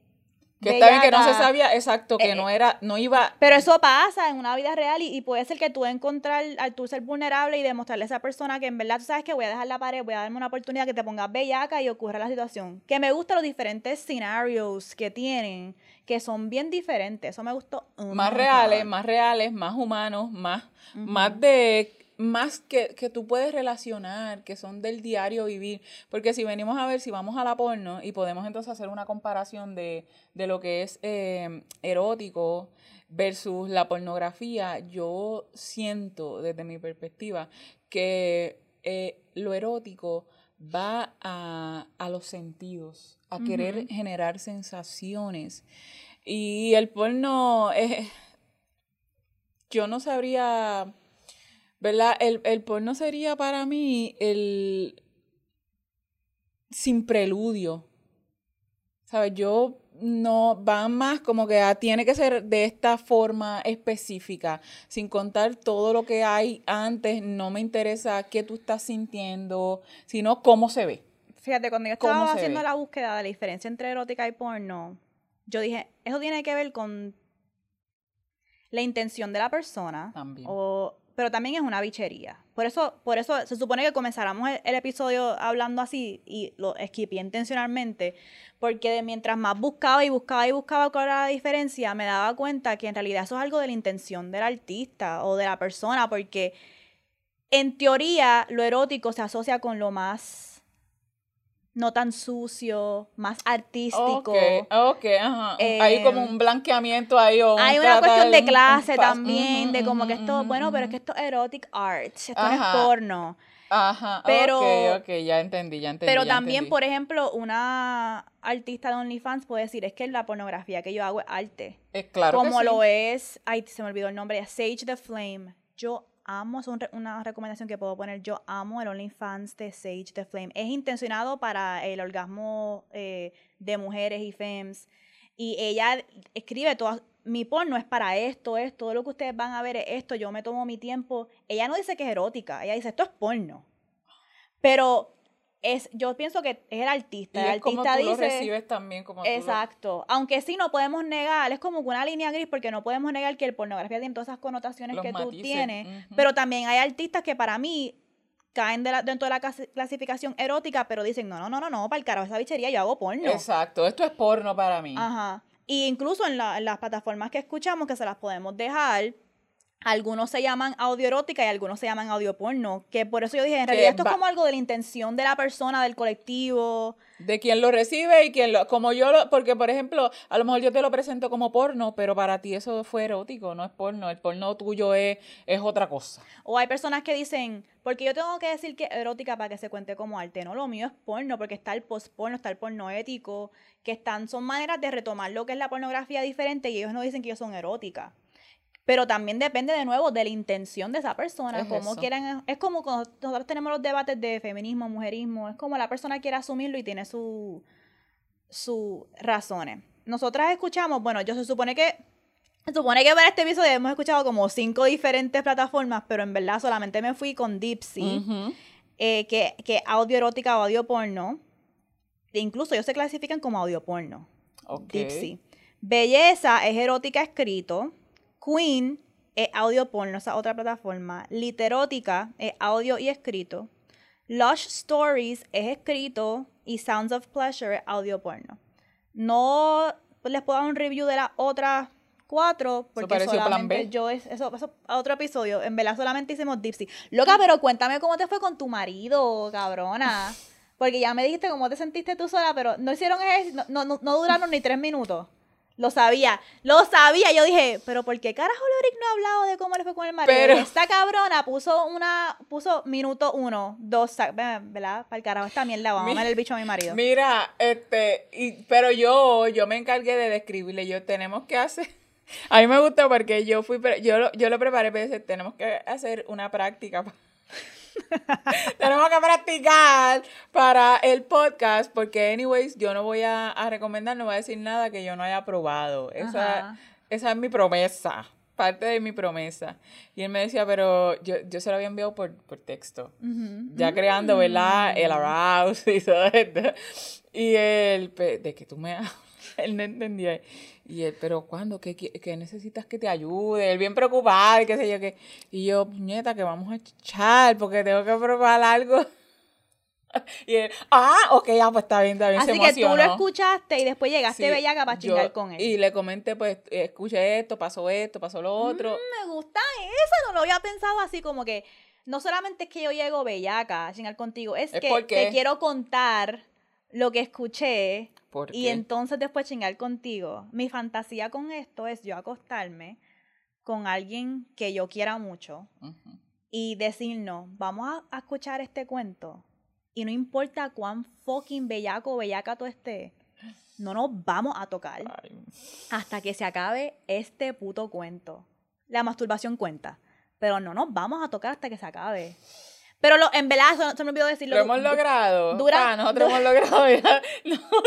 Que está bien que no se sabía exacto, que Eh, no era, no iba. Pero eso pasa en una vida real y, y puede ser que tú encontrar, al tú ser vulnerable y demostrarle a esa persona que en verdad tú sabes que voy a dejar la pared, voy a darme una oportunidad que te pongas bellaca y ocurra la situación. Que me gustan los diferentes scenarios que tienen, que son bien diferentes. Eso me gustó. más reales, más reales, más humanos, más, más de más que, que tú puedes relacionar, que son del diario vivir. Porque si venimos a ver, si vamos a la porno y podemos entonces hacer una comparación de, de lo que es eh, erótico versus la pornografía, yo siento desde mi perspectiva que eh, lo erótico va a, a los sentidos, a querer generar sensaciones. Y el porno es... Yo no sabría... ¿Verdad? El, el porno sería para mí el... Sin preludio. ¿Sabes? Yo no van más como que ah, tiene que ser de esta forma específica, sin contar todo lo que hay antes, no me interesa qué tú estás sintiendo, sino cómo se ve. Fíjate, cuando yo ¿Cómo estaba haciendo ve? la búsqueda de la diferencia entre erótica y porno, yo dije, eso tiene que ver con la intención de la persona. También. O, pero también es una bichería. Por eso, por eso se supone que comenzáramos el, episodio hablando así y lo esquipié intencionalmente, porque mientras más buscaba y buscaba y buscaba cuál era la diferencia, me daba cuenta que en realidad eso es algo de la intención del artista o de la persona, porque en teoría lo erótico se asocia con lo más no tan sucio, más artístico. Ok, ok, ajá. hay Eh, como un blanqueamiento ahí o un Hay una cuestión de clase también, de como que esto, bueno, pero es que esto es erotic art, esto no es porno. Ajá, pero- ok, ok, ya entendí, ya entendí. Pero ya también, entendí. por ejemplo, una artista de OnlyFans puede decir, es que la pornografía que yo hago es arte. Es claro que como sí. lo es, ay, se me olvidó el nombre, Sage the Flame. Yo amo, es un re- una recomendación que puedo poner, yo amo el OnlyFans de Sage the Flame. Es intencionado para el orgasmo eh, de mujeres y femmes. Y ella escribe todo, mi porno es para esto, esto, todo lo que ustedes van a ver es esto, yo me tomo mi tiempo. Ella no dice que es erótica, ella dice, esto es porno. Pero es, yo pienso que es el artista. Y el es como artista tú lo dice. recibes también, como tú lo- Exacto. Aunque sí no podemos negar, es como una línea gris porque no podemos negar que el pornografía tiene todas esas connotaciones Los que tú tienes. Pero también hay artistas que para mí caen de la- dentro de la clasi- clasificación erótica, pero dicen, no, no, no, no, no, para el carajo esa bichería yo hago porno. Exacto, esto es porno para mí. Ajá. Y incluso en, la- en las plataformas que escuchamos, que se las podemos dejar, algunos se llaman audio erótica y algunos se llaman audio porno. Que por eso yo dije, en realidad esto es como algo de la intención de la persona, del colectivo. De quien lo recibe y quien lo, como yo lo, porque por ejemplo, a lo mejor yo te lo presento como porno, pero para ti eso fue erótico, no es porno, el porno tuyo es, es otra cosa. O hay personas que dicen, porque yo tengo que decir que erótica para que se cuente como arte. No, lo mío es porno, porque está el post-porno, está el porno ético, que están, son maneras de retomar lo que es la pornografía diferente y ellos no dicen que ellos son eróticas. Pero también depende de nuevo de la intención de esa persona, Es cómo eso. quieran, es como cuando nosotros tenemos los debates de feminismo, mujerismo, es como la persona quiere asumirlo y tiene su sus razones. Nosotras escuchamos, bueno, yo se supone que se supone que para este episodio hemos escuchado como cinco diferentes plataformas, pero en verdad solamente me fui con Dipsy, eh, que, que audio erótica o audio porno. E incluso ellos se clasifican como audio porno. Dipsy. Belleza es erótica escrito. Queen es audio porno, esa otra plataforma. Literótica es audio y escrito. Lush Stories es escrito. Y Sounds of Pleasure es audio porno. No les puedo dar un review de las otras cuatro porque Plan solamente B. yo es eso, eso a otro episodio en verdad solamente hicimos Dipsy loca pero cuéntame cómo te fue con tu marido cabrona porque ya me dijiste cómo te sentiste tú sola pero no hicieron ejercicio no, no, no duraron ni tres minutos lo sabía, lo sabía. Yo dije, pero ¿por qué carajo Lorick no ha hablado de cómo le fue con el marido? Pero- Esta cabrona puso una, puso minuto uno, dos, ¿verdad? Para el carajo, esta mierda, vamos a ver el bicho a mi marido. Mira, este, y, pero yo, yo me encargué de describirle, yo tenemos que hacer, a mí me gustó porque yo fui, yo lo, yo lo preparé, pero tenemos que hacer una práctica. tenemos que practicar para el podcast porque, anyways, yo no voy a, a recomendar, no voy a decir nada que yo no haya probado. Esa, es mi promesa, parte de mi promesa. Y él me decía, pero yo, yo se lo había enviado por, por texto ya creando, ¿verdad? El arouse y todo esto. Y él, de que tú me hablas, él no entendía. Y él, pero ¿cuándo? ¿Qué, qué necesitas que te ayude? Él bien preocupado y qué sé yo qué. Y yo, puñeta, que vamos a echar porque tengo que probar algo. Y él, ah, ok, ya, pues está bien, está bien. se Así que tú lo escuchaste y después llegaste Sí, bellaca para chingar con él. Y le comenté, pues, escuché esto, pasó esto, pasó lo otro. Mm, me gusta eso, no lo había pensado así como que no solamente es que yo llego bellaca a chingar contigo, es, Es que porque- te quiero contar lo que escuché ¿Por y qué? entonces después chingar contigo. Mi fantasía con esto es yo acostarme con alguien que yo quiera mucho y decir no, vamos a, a escuchar este cuento y no importa cuán fucking bellaco o bellaca tú estés, no nos vamos a tocar Ay, hasta que se acabe este puto cuento. La masturbación cuenta, pero no nos vamos a tocar hasta que se acabe. Pero lo, en verdad, se, se me olvidó decirlo. Lo hemos logrado. dura- Ah, nosotros hemos logrado. ya. Nosotros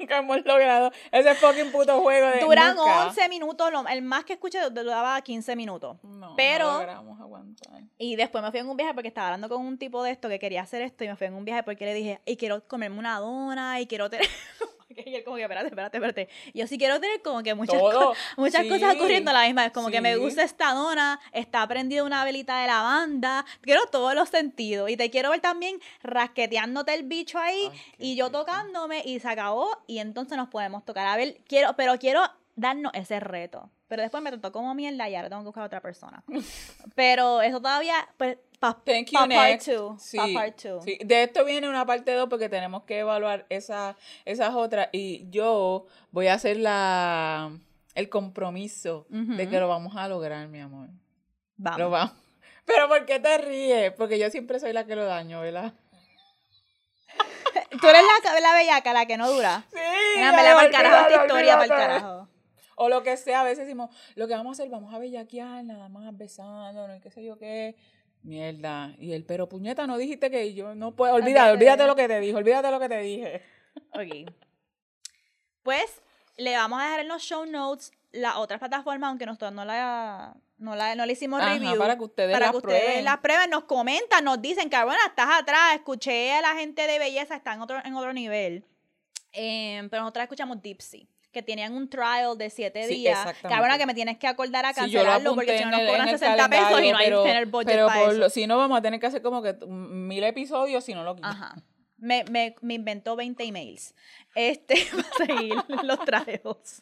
nunca hemos logrado ese fucking puto juego de. Duran nunca. 11 minutos, lo- el más que escuché duraba 15 minutos. No, pero- No logramos aguantar. Y después me fui en un viaje porque estaba hablando con un tipo de esto que quería hacer esto y me fui en un viaje porque le dije, y quiero comerme una dona y quiero tener... y él como que, espérate, espérate, espérate. Yo sí quiero tener como que muchas, co- muchas Sí, cosas ocurriendo a la misma vez. Como que me gusta esta dona, está prendida una velita de lavanda. Quiero todos los sentidos. Y te quiero ver también rasqueteándote el bicho ahí Ay, y yo tocándome y se acabó y entonces nos podemos tocar. A ver, quiero, pero quiero darnos ese reto. Pero después me trató como mierda y ahora tengo que buscar a otra persona. Pero eso todavía, pues, para you, part next. 2. Sí, Pa part two. sí. De esto viene una parte 2 porque tenemos que evaluar esa, esas otras. Y yo voy a hacer la, el compromiso de que lo vamos a lograr, mi amor. Vamos. Lo vamos. Pero ¿por qué te ríes? Porque yo siempre soy la que lo daño, ¿verdad? Tú eres la, la bellaca, la que no dura. Sí. Mira, me la para el carajo esta historia, para el carajo. O lo que sea, a veces decimos, lo que vamos a hacer, vamos a bellaquear, nada más besándonos, y qué sé yo qué. Mierda. Y él, pero puñeta, no dijiste que yo no puedo. Olvídate, Ok. olvídate lo que te dije, olvídate lo que te dije. Ok. Pues le vamos a dejar en los show notes la otra plataforma, aunque nosotros no la, No, la, no le hicimos Ajá, review. para que ustedes para las que ustedes prueben. las prueben, nos comentan, nos dicen, cabrona, estás atrás, escuché a la gente de belleza, está en otro, en otro nivel. Em, pero nosotros escuchamos Dipsy, que tenían un trial de siete Sí, días. Cabrona, que me tienes que acordar a Sí, cancelarlo porque si no nos cobran en el 60 pesos y no hay pero- tener budget pero para por eso. si no, vamos a tener que hacer como que mil episodios si no lo quitan. Ajá. Me, me, me inventó 20 emails. Este, para seguir los trajeos.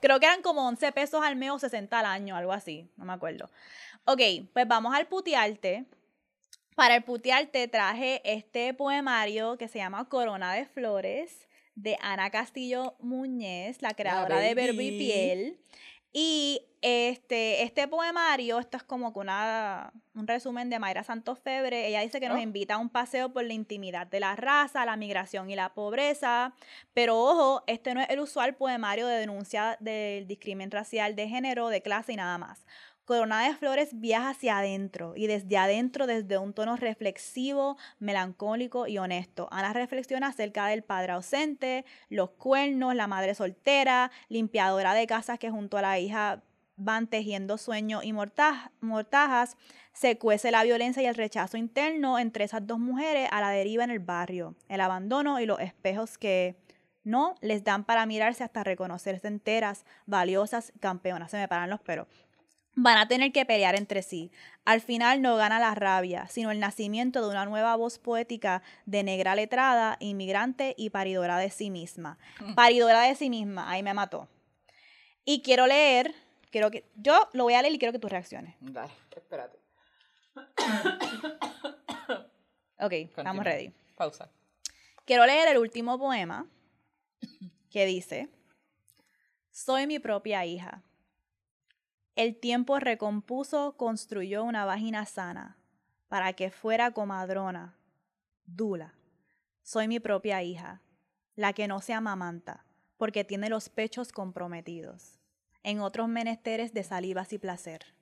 Creo que eran como 11 pesos al mes o 60 al año, algo así. No me acuerdo. Ok, pues vamos al putearte. Para el putearte traje este poemario que se llama Corona de Flores de Ana Castillo Muñez, la creadora de Verbo y. Piel. Y este, este poemario, esto es como que una, un resumen de Mayra Santos Febre. Ella dice que nos Oh. invita a un paseo por la intimidad de la raza, la migración y la pobreza. Pero ojo, este no es el usual poemario de denuncia del discrimen racial de género, de clase y nada más. Corona de Flores viaja hacia adentro y desde adentro, desde un tono reflexivo, melancólico y honesto. Ana reflexiona acerca del padre ausente, los cuernos, la madre soltera, limpiadora de casas que junto a la hija van tejiendo sueños y mortaj- mortajas. Se cuece la violencia y el rechazo interno entre esas dos mujeres a la deriva en el barrio, el abandono y los espejos que no les dan para mirarse hasta reconocerse enteras, valiosas, campeonas. Se me paran los pelos van a tener que pelear entre sí. Al final no gana la rabia, sino el nacimiento de una nueva voz poética de negra letrada, inmigrante y paridora de sí misma. Paridora de sí misma, ahí me mató. Y quiero leer, quiero que yo lo voy a leer y quiero que tú reacciones. Dale, espérate. Ok, estamos ready. Pausa. Quiero leer el último poema que dice, Soy mi propia hija. El tiempo recompuso, construyó una vagina sana para que fuera comadrona, dula. Soy mi propia hija, la que no se amamanta, porque tiene los pechos comprometidos en otros menesteres de salivas y placer.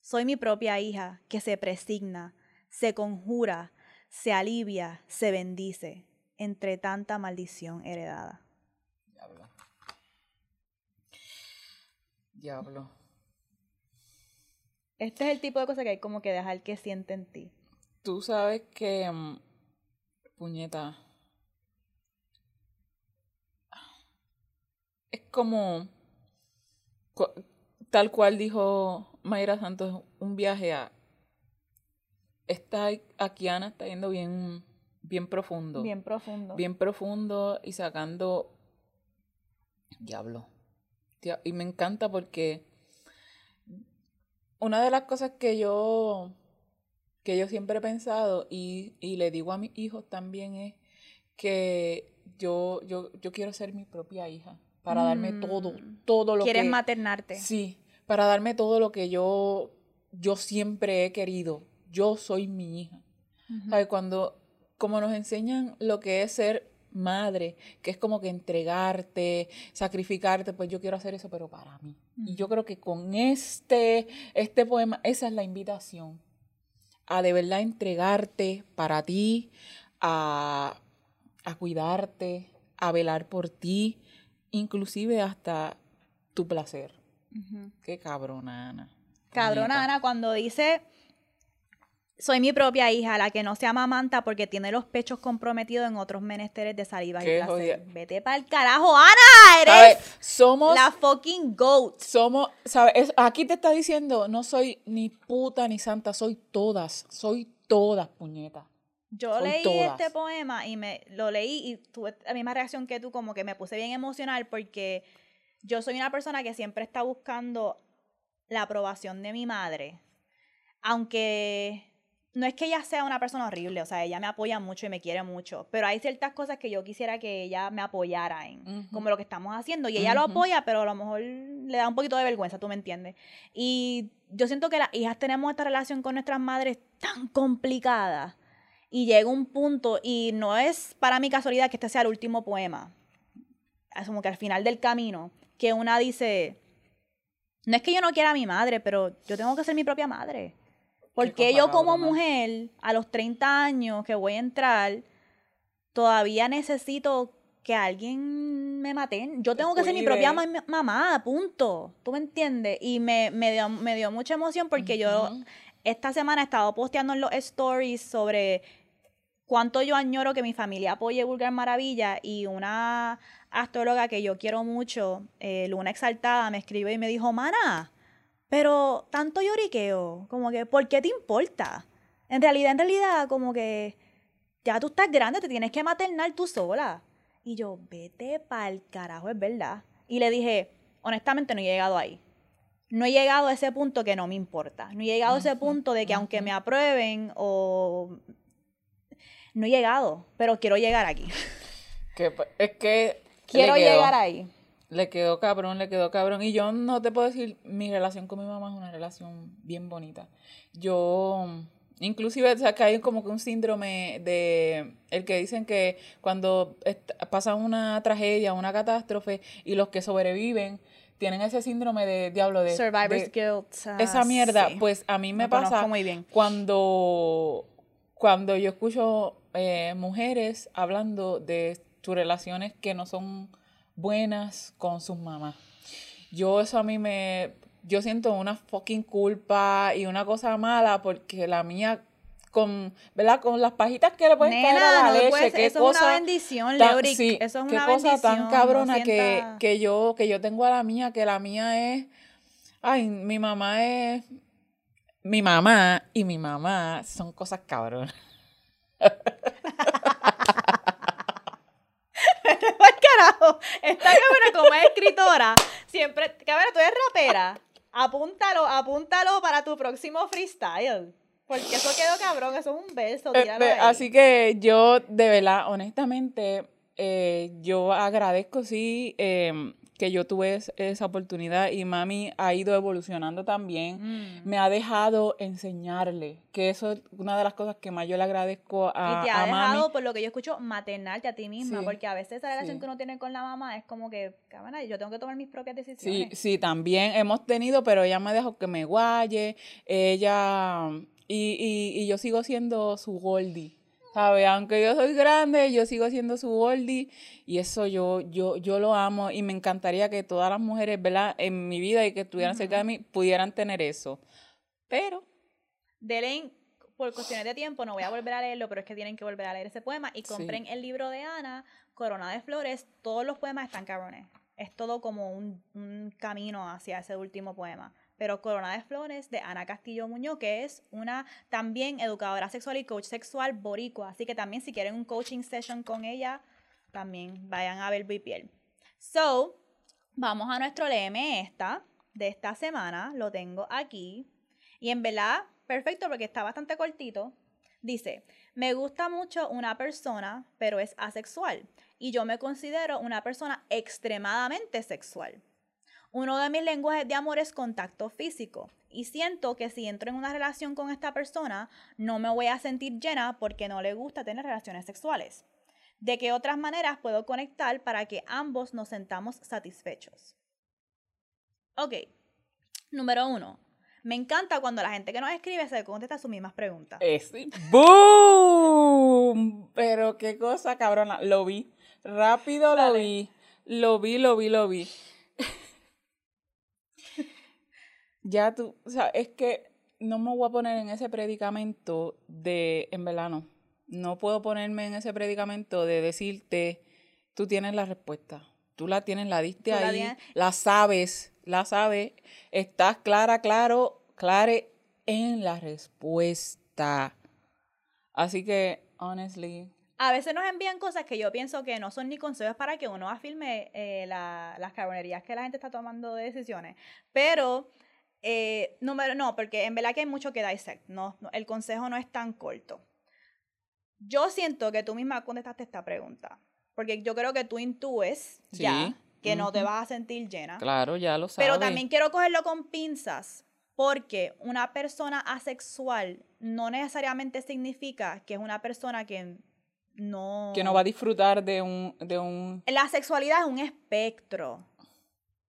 Soy mi propia hija que se presigna, se conjura, se alivia, se bendice entre tanta maldición heredada. Diablo. Diablo. Este es el tipo de cosa que hay como que dejar que siente en ti. Tú sabes que. mm, puñeta. Es como. Tal cual dijo Mayra Santos, un viaje a. Esta aquí Ana está yendo bien, bien profundo. Bien profundo. bien profundo y sacando diablo. Dia- Y me encanta porque una de las cosas que yo que yo siempre he pensado y, y le digo a mis hijos también es que yo, yo, yo quiero ser mi propia hija para darme todo, Mm. todo lo Quieres que... maternarte. Sí, para darme todo lo que yo, yo siempre he querido. Yo soy mi hija. ¿Sabes? Cuando, como nos enseñan lo que es ser madre, que es como que entregarte, sacrificarte, pues yo quiero hacer eso, pero para mí. Y yo creo que con este, este poema, esa es la invitación a de verdad entregarte para ti, a, a cuidarte, a velar por ti, inclusive hasta tu placer. Qué cabrona, Ana. Cabrona. Ana, cuando dice soy mi propia hija, la que no se amamanta porque tiene los pechos comprometidos en otros menesteres de saliva y Qué placer. jodida. Vete para el carajo, Ana, eres ¿Sabes? Somos la fucking goat. Somos, ¿sabes? Es- aquí te está diciendo, no soy ni puta ni santa, soy todas, soy todas, puñetas. Yo leí todas. este poema y me lo leí y tuve la misma reacción que tú, como que me puse bien emocional porque yo soy una persona que siempre está buscando la aprobación de mi madre. Aunque no es que ella sea una persona horrible, o sea, ella me apoya mucho y me quiere mucho, pero hay ciertas cosas que yo quisiera que ella me apoyara en, como lo que estamos haciendo. Y ella lo apoya, pero a lo mejor le da un poquito de vergüenza, tú me entiendes. Y yo siento que las hijas tenemos esta relación con nuestras madres tan complicada. Y llega un punto, y no es para mi casualidad que este sea el último poema, es como que al final del camino, que una dice, no es que yo no quiera a mi madre, pero yo tengo que ser mi propia madre. Porque yo como mujer, a los 30 años que voy a entrar, todavía necesito que alguien me maten. Yo tengo que ser mi propia ma- mamá, punto. ¿Tú me entiendes? Y me, me, dio, me dio mucha emoción porque yo esta semana he estado posteando en los stories sobre cuánto yo añoro que mi familia apoye Vulgar Maravilla y una astróloga que yo quiero mucho, eh, Luna Exaltada, me escribe y me dijo, mana, pero tanto lloriqueo, como que, ¿por qué te importa? En realidad, en realidad, como que ya tú estás grande, te tienes que maternar tú sola. Y yo, vete pa'l carajo, es verdad. Y le dije, honestamente no he llegado ahí. No he llegado a ese punto que no me importa. No he llegado a ese punto de que aunque me aprueben o... No he llegado, pero quiero llegar aquí. Que, pues, es que. Quiero llegar ahí. Le quedó cabrón, le quedó cabrón. Y yo no te puedo decir, mi relación con mi mamá es una relación bien bonita. Yo, inclusive, o sea, que hay como que un síndrome de, el que dicen que cuando pasa una tragedia, una catástrofe, y los que sobreviven tienen ese síndrome de diablo de... Survivor's de- Guilt. ah, esa mierda, sí. pues a mí me pasa muy bien. cuando, cuando yo escucho eh, mujeres hablando de sus relaciones que no son buenas con sus mamás. Yo eso a mí me, yo siento una fucking culpa y una cosa mala porque la mía con, ¿verdad? Con las pajitas que le pueden caer a Nena, la no leche, puedes- qué eso es cosa una bendición, tan- sí, eso es qué una cosa bendición. tan cabrona no que, que yo que yo tengo a la mía, que la mía es, ay, mi mamá es, mi mamá y mi mamá son cosas cabronas. ¡Ay, carajo! Esta cabrona como es escritora, siempre... Cabrona, tú eres rapera. Apúntalo, apúntalo para tu próximo freestyle. Porque eso quedó cabrón, eso es un verso, tíralo Este, ahí. así que yo, de verdad, honestamente, eh, yo agradezco, sí, em, que yo tuve es- esa oportunidad y mami ha ido evolucionando también. Mm. Me ha dejado enseñarle, que eso es una de las cosas que más yo le agradezco a, Y te ha dejado, mami. por lo que yo escucho, maternarte a ti misma. Sí, porque a veces esa relación sí. que uno tiene con la mamá es como que, cabrona, yo tengo que tomar mis propias Sí, decisiones. sí, también hemos tenido, pero ella me dejó que me guaye, ella, y, y, y yo sigo siendo su Goldie, ¿sabes? Aunque yo soy grande, yo sigo siendo su Goldie, y eso yo, yo, yo lo amo, y me encantaría que todas las mujeres, ¿verdad? En mi vida y que estuvieran cerca de mí, pudieran tener eso. Pero, Delen, por cuestiones de tiempo, no voy a volver a leerlo, pero es que tienen que volver a leer ese poema. Y Sí. compren el libro de Ana, Corona de Flores. Todos los poemas están cabrones. Es todo como un, un camino hacia ese último poema. Pero Corona de Flores de Ana Castillo Muñoz, que es una también educadora sexual y coach sexual boricua. Así que también si quieren un coaching session con ella, también vayan a ver BPL. So, vamos a nuestro LM esta, de esta semana. Lo tengo aquí. Y en verdad, perfecto porque está bastante cortito. Dice, me gusta mucho una persona, pero es asexual. Y yo me considero una persona extremadamente sexual. Uno de mis lenguajes de amor es contacto físico. Y siento que si entro en una relación con esta persona, no me voy a sentir llena porque no le gusta tener relaciones sexuales. ¿De qué otras maneras puedo conectar para que ambos nos sentamos satisfechos? Ok. Número uno. Me encanta cuando la gente que nos escribe se contesta sus mismas preguntas. es ¡boom! Pero qué cosa cabrona, lo vi, rápido lo vi, lo vi, lo vi, lo vi. Ya tú, o sea, es que no me voy a poner en ese predicamento de, en verdad no, puedo ponerme en ese predicamento de decirte, tú tienes la respuesta, tú la tienes, la diste la ahí, tienes. la sabes, la sabes, estás clara, claro, clare en la respuesta. Así que, honestly, A veces nos envían cosas que yo pienso que no son ni consejos para que uno afirme eh, la- las cabronerías que la gente está tomando de decisiones. Pero, eh, número, no, porque en verdad que hay mucho que dissect. No, no, el consejo no es tan corto. Yo siento que tú misma contestaste esta pregunta. Porque yo creo que tú intúes Sí, ya que no te vas a sentir llena. claro, ya lo sabes. Pero también quiero cogerlo con pinzas, porque una persona asexual no necesariamente significa que es una persona que no... que no va a disfrutar de un, de un, La sexualidad es un espectro.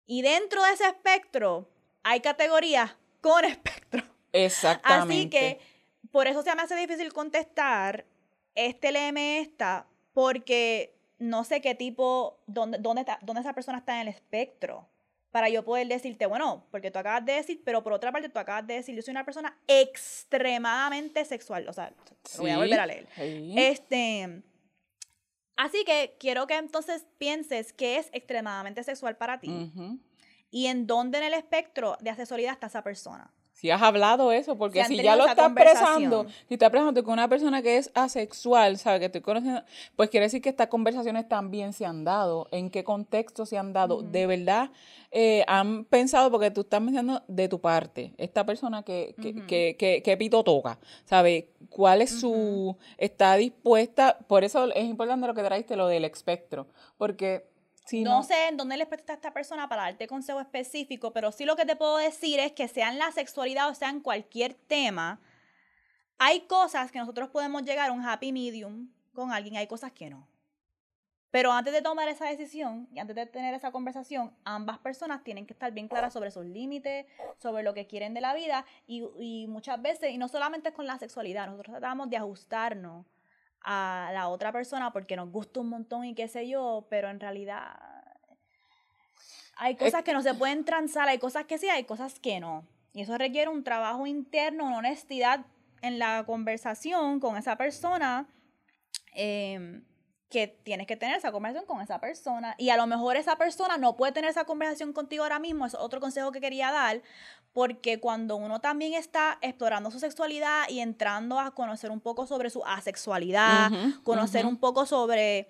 Y dentro de ese espectro hay categorías con espectro. exactamente. Así que por eso se me hace difícil contestar este LM esta, porque no sé qué tipo, dónde, dónde, está, dónde esa persona está en el espectro. Para yo poder decirte, bueno, porque tú acabas de decir, pero por otra parte tú acabas de decir, yo soy una persona extremadamente sexual. O sea, lo voy a volver a leer. Sí. Este. Así que quiero que entonces pienses qué es extremadamente sexual para ti Ujú. Y en dónde en el espectro de asexualidad está esa persona. Si has hablado eso, porque Si ya lo estás expresando, si estás expresando con una persona que es asexual, sabe que estoy conociendo, pues quiere decir que estas conversaciones también se han dado, en qué contexto se han dado, de verdad eh, han pensado, porque tú estás mencionando de tu parte, esta persona que, que, que, que, que pito toca, ¿sabe? ¿Cuál es su, está dispuesta, por eso es importante lo que traiste, lo del espectro, porque no, no, sé en dónde le está esta persona para darte consejo específico, pero sí lo que te puedo decir es que sea en la sexualidad o sea en cualquier tema, hay cosas que nosotros podemos llegar a un happy medium con alguien, hay cosas que no. Pero antes de tomar esa decisión y antes de tener esa conversación, ambas personas tienen que estar bien claras sobre sus límites, sobre lo que quieren de la vida y, y muchas veces, y no solamente es con la sexualidad, nosotros tratamos de ajustarnos a la otra persona porque nos gusta un montón y qué sé yo, pero en realidad hay cosas que no se pueden transar, hay cosas que sí, hay cosas que no. Y eso requiere un trabajo interno, una honestidad en la conversación con esa persona, eh, que tienes que tener esa conversación con esa persona. Y a lo mejor esa persona no puede tener esa conversación contigo ahora mismo, es otro consejo que quería dar, porque cuando uno también está explorando su sexualidad y entrando a conocer un poco sobre su asexualidad, conocer un poco sobre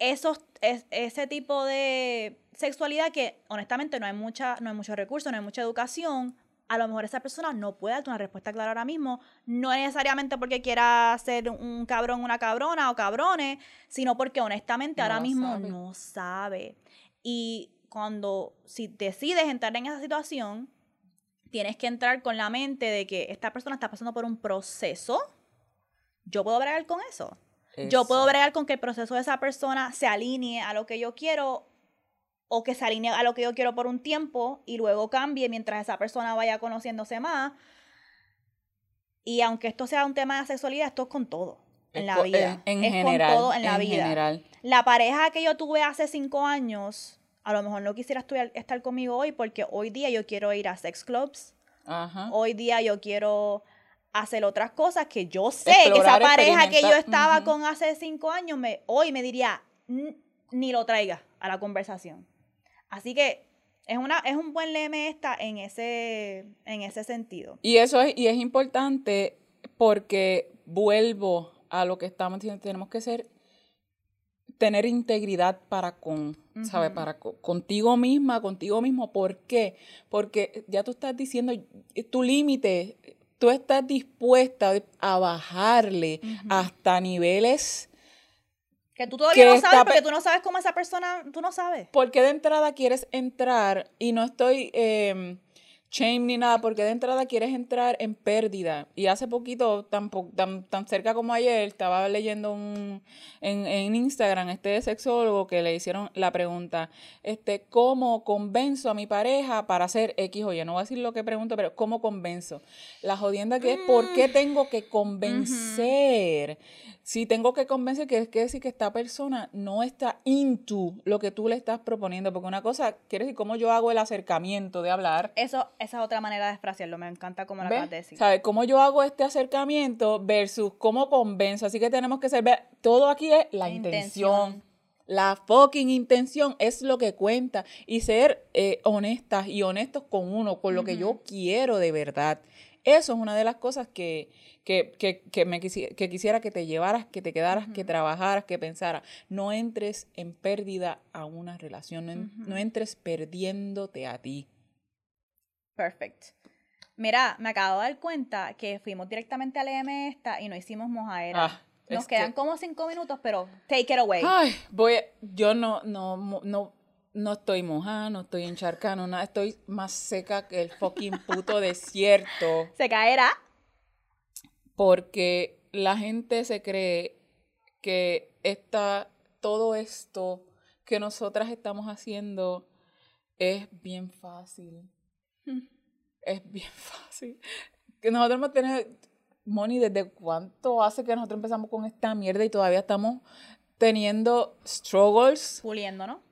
esos, es- ese tipo de sexualidad que honestamente no hay mucha, no hay mucho recurso, no hay mucha educación. A lo mejor esa persona no puede darte una respuesta clara ahora mismo, no necesariamente porque quiera ser un cabrón, una cabrona o cabrones, sino porque honestamente No ahora mismo sabe. no sabe. Y cuando, si decides entrar en esa situación, tienes que entrar con la mente de que esta persona está pasando por un proceso. Yo puedo bregar con eso. Yo puedo bregar con que el proceso de esa persona se alinee a lo que yo quiero o que se alinee a lo que yo quiero por un tiempo y luego cambie mientras esa persona vaya conociéndose más. Y aunque esto sea un tema de sexualidad, esto es con todo en Es la vida. En, es general. con todo en la en vida. general. La pareja que yo tuve hace cinco años, a lo mejor no quisiera estudiar- estar conmigo hoy porque hoy día yo quiero ir a sex clubs, Ajá. hoy día yo quiero hacer otras cosas que yo sé que esa pareja que yo estaba con hace cinco años me, hoy me diría "N- ni lo traiga a la conversación así que es una es un buen leme esta en ese en ese sentido Y eso es, y es importante porque vuelvo a lo que estamos diciendo, tenemos que ser, tener integridad para con, ¿sabes? Ujú. Para co- contigo misma, contigo mismo. ¿Por qué? Porque ya tú estás diciendo tu límite, tú estás dispuesta a bajarle hasta niveles que tú todavía que no sabes porque tú no sabes cómo esa persona tú no sabes ¿Por qué de entrada quieres entrar? Y no estoy eh, shame ni nada, porque de entrada quieres entrar en pérdida. Y hace poquito, tan, tan, tan cerca como ayer, estaba leyendo un, en, en Instagram este sexólogo que le hicieron la pregunta, este, ¿cómo convenzo a mi pareja para hacer X o Y? No voy a decir lo que pregunto, pero ¿cómo convenzo? La jodienda que es, ¿por qué tengo que convencer? Si tengo que convencer, que que decir que esta persona no está into lo que tú le estás proponiendo, porque una cosa, quiere decir cómo yo hago el acercamiento de hablar. eso esa es otra manera de expresarlo me encanta como lo acabas de decir ¿Sabes? Cómo yo hago este acercamiento versus cómo convenzo. Así que tenemos que ser, todo aquí es la La intención. intención. La fucking intención es lo que cuenta. Y ser eh, honestas y honestos con uno, con lo que yo quiero de verdad. Eso es una de las cosas que, que, que, que me quisi- que quisiera que te llevaras, que te quedaras, que trabajaras, que pensaras. No entres en pérdida a una relación, no, en- Ujú. no entres perdiéndote a ti. Perfect. Mira, me acabo de dar cuenta que fuimos directamente al EM esta y no hicimos mojaera. Ah, Nos quedan que- como cinco minutos, pero take it away. Ay, voy, a- yo no, no, no, no estoy mojada, no estoy encharcada, no nada, estoy más seca que el fucking puto desierto, Se caerá. porque la gente se cree que esta, todo esto que nosotras estamos haciendo es bien fácil. Mm. Es bien fácil. Que nosotros hemos tenido, Moni, ¿desde cuánto hace que nosotros empezamos con esta mierda y todavía estamos teniendo struggles, Puliendo, ¿no?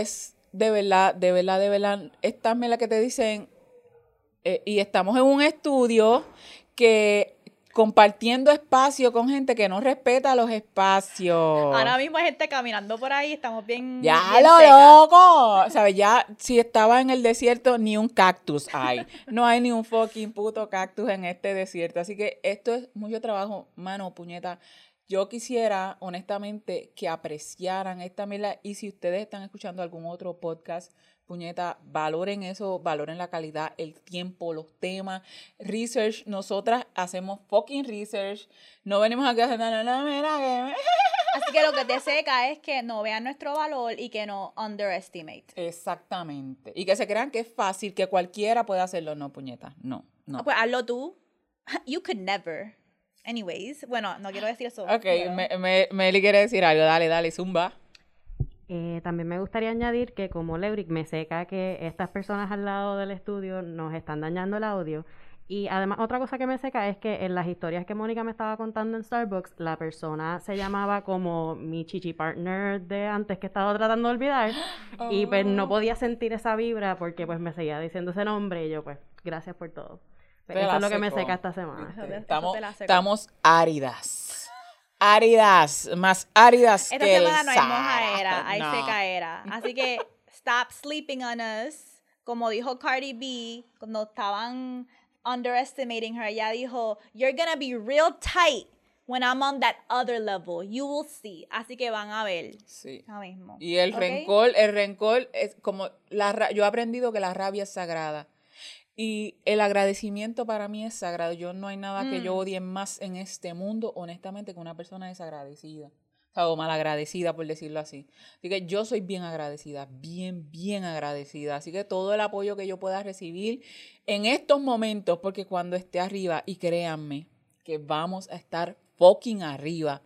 Es de verdad, de verdad, de verdad, estas las que te dicen, eh, y estamos en un estudio que compartiendo espacio con gente que no respeta los espacios. Ahora mismo hay gente caminando por ahí, estamos bien. Ya bien lo secas. loco. ¿Sabes? Ya si estaba en el desierto, ni un cactus hay. No hay ni un fucking puto cactus en este desierto. Así que esto es mucho trabajo, mano, puñeta. Yo quisiera, honestamente, que apreciaran esta mela. Y si ustedes están escuchando algún otro podcast, puñeta, valoren eso, valoren la calidad, el tiempo, los temas, research. Nosotras hacemos fucking research. No venimos aquí a hacer, no, no, mira que me-". Así que lo que te seca es que no vean nuestro valor y que no underestimate. Exactamente. Y que se crean que es fácil, que cualquiera puede hacerlo. No, puñeta. No, no. Ah, Pues hazlo tú. You could never. Anyways, bueno, no quiero decir eso. Ok, pero- me, me, Meli quiere decir algo. Dale, dale, zumba. Eh, también me gustaría añadir que como Leuric me seca que estas personas al lado del estudio nos están dañando el audio. Y además otra cosa que me seca es que en las historias que Mónica me estaba contando en Starbucks, la persona se llamaba como mi chichi partner de antes que estaba tratando de olvidar. Y pues Oh. no podía sentir esa vibra porque pues me seguía diciendo ese nombre y yo pues gracias por todo. Te eso es lo que me seca esta semana. Estamos, estamos áridas. Áridas, más áridas Esta que el semana no hay mojaera, hay No. secaera. Así que stop sleeping on us. Como dijo Cardi B cuando estaban underestimating her, ella dijo, You're gonna be real tight when I'm on that other level. You will see. Así que van a ver. Sí. Mismo. Y el ¿Ok? rencor, el rencor es como la yo he aprendido que la rabia es sagrada. Y el agradecimiento para mí es sagrado. Yo no hay nada que yo Mm. odie más en este mundo, honestamente, que una persona desagradecida. O sea, o malagradecida, por decirlo así. Así que yo soy bien agradecida, bien, bien agradecida. Así que todo el apoyo que yo pueda recibir en estos momentos, porque cuando esté arriba, y créanme que vamos a estar fucking arriba,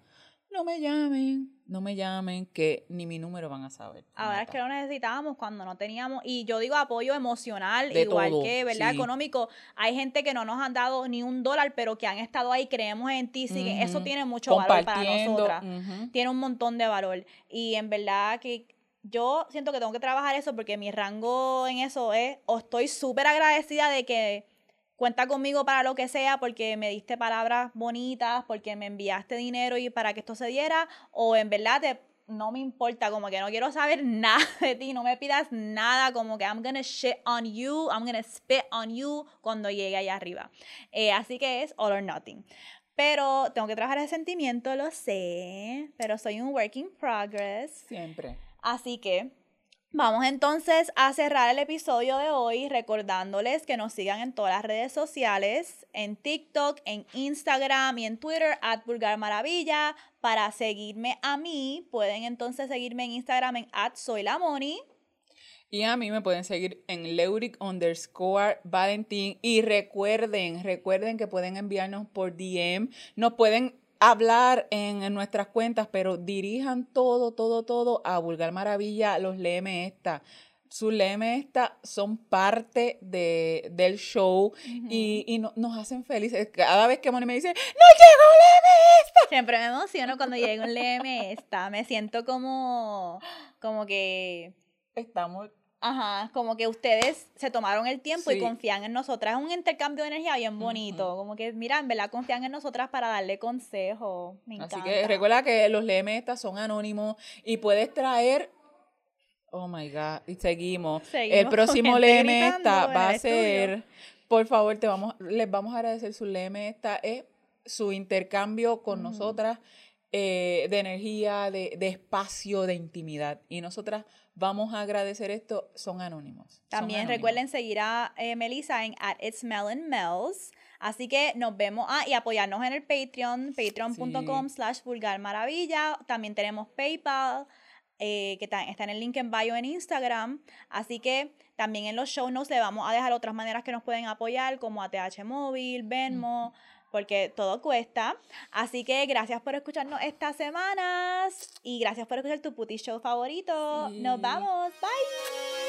no me llamen, no me llamen, que ni mi número van a saber. Ahora es que lo necesitábamos cuando no teníamos, y yo digo apoyo emocional, De igual todo, que, ¿verdad? sí. Económico. Hay gente que no nos han dado ni un dólar, pero que han estado ahí, creemos en ti, eso tiene mucho valor para nosotras. Tiene un montón de valor. Y en verdad que yo siento que tengo que trabajar eso porque mi rango en eso es, o estoy súper agradecida de que cuenta conmigo para lo que sea porque me diste palabras bonitas, porque me enviaste dinero y para que esto se diera, o en verdad te, no me importa, como que no quiero saber nada de ti, no me pidas nada, como que I'm gonna shit on you, I'm gonna spit on you cuando llegue allá arriba. Eh, así que es all or nothing. Pero tengo que trabajar ese sentimiento, lo sé, pero soy un work in progress. Siempre. Así que vamos entonces a cerrar el episodio de hoy recordándoles que nos sigan en todas las redes sociales, en TikTok, en Instagram y en Twitter, at Vulgar Maravilla. Para seguirme a mí, pueden entonces seguirme en Instagram en at Soy la Moni. Y a mí me pueden seguir en Leuric underscore Valentín. Y recuerden, recuerden que pueden enviarnos por DM. Nos pueden hablar en, en nuestras cuentas, pero dirijan todo, todo, todo a Vulgar Maravilla, los Léeme Esta. Sus Léeme Esta son parte de, del show y, y no- nos hacen felices. Cada vez que Moni me dice, ¡No llegó Léeme Esta! Siempre me emociono cuando llega un LM esta. Me siento como, como que Estamos Ajá, como que ustedes se tomaron el tiempo y confían en nosotras. Es un intercambio de energía bien bonito. Como que, mira, en verdad confían en nosotras para darle consejo. Me encanta. Así que recuerda que los LM estas son anónimos y puedes traer. Oh my God. Y seguimos. Seguimos el próximo en va a ser. Por favor, te vamos, les vamos a agradecer su LM esta. Es su intercambio con nosotras eh, de energía, de, de espacio, de intimidad. Y nosotras vamos a agradecer esto. Son anónimos. son También anónimos. recuerden seguir a eh, Melissa en at It's Melon Mel's. Así que nos vemos. Ah, y apoyarnos en el Patreon, patreon.com slash vulgar maravilla. También tenemos PayPal, eh, que ta- está en el link en bio en Instagram. Así que también en los show notes le vamos a dejar otras maneras que nos pueden apoyar, como ATH Móvil, Venmo, porque todo cuesta. Así que gracias por escucharnos estas semanas y gracias por escuchar tu puti show favorito. Nos vamos. Bye.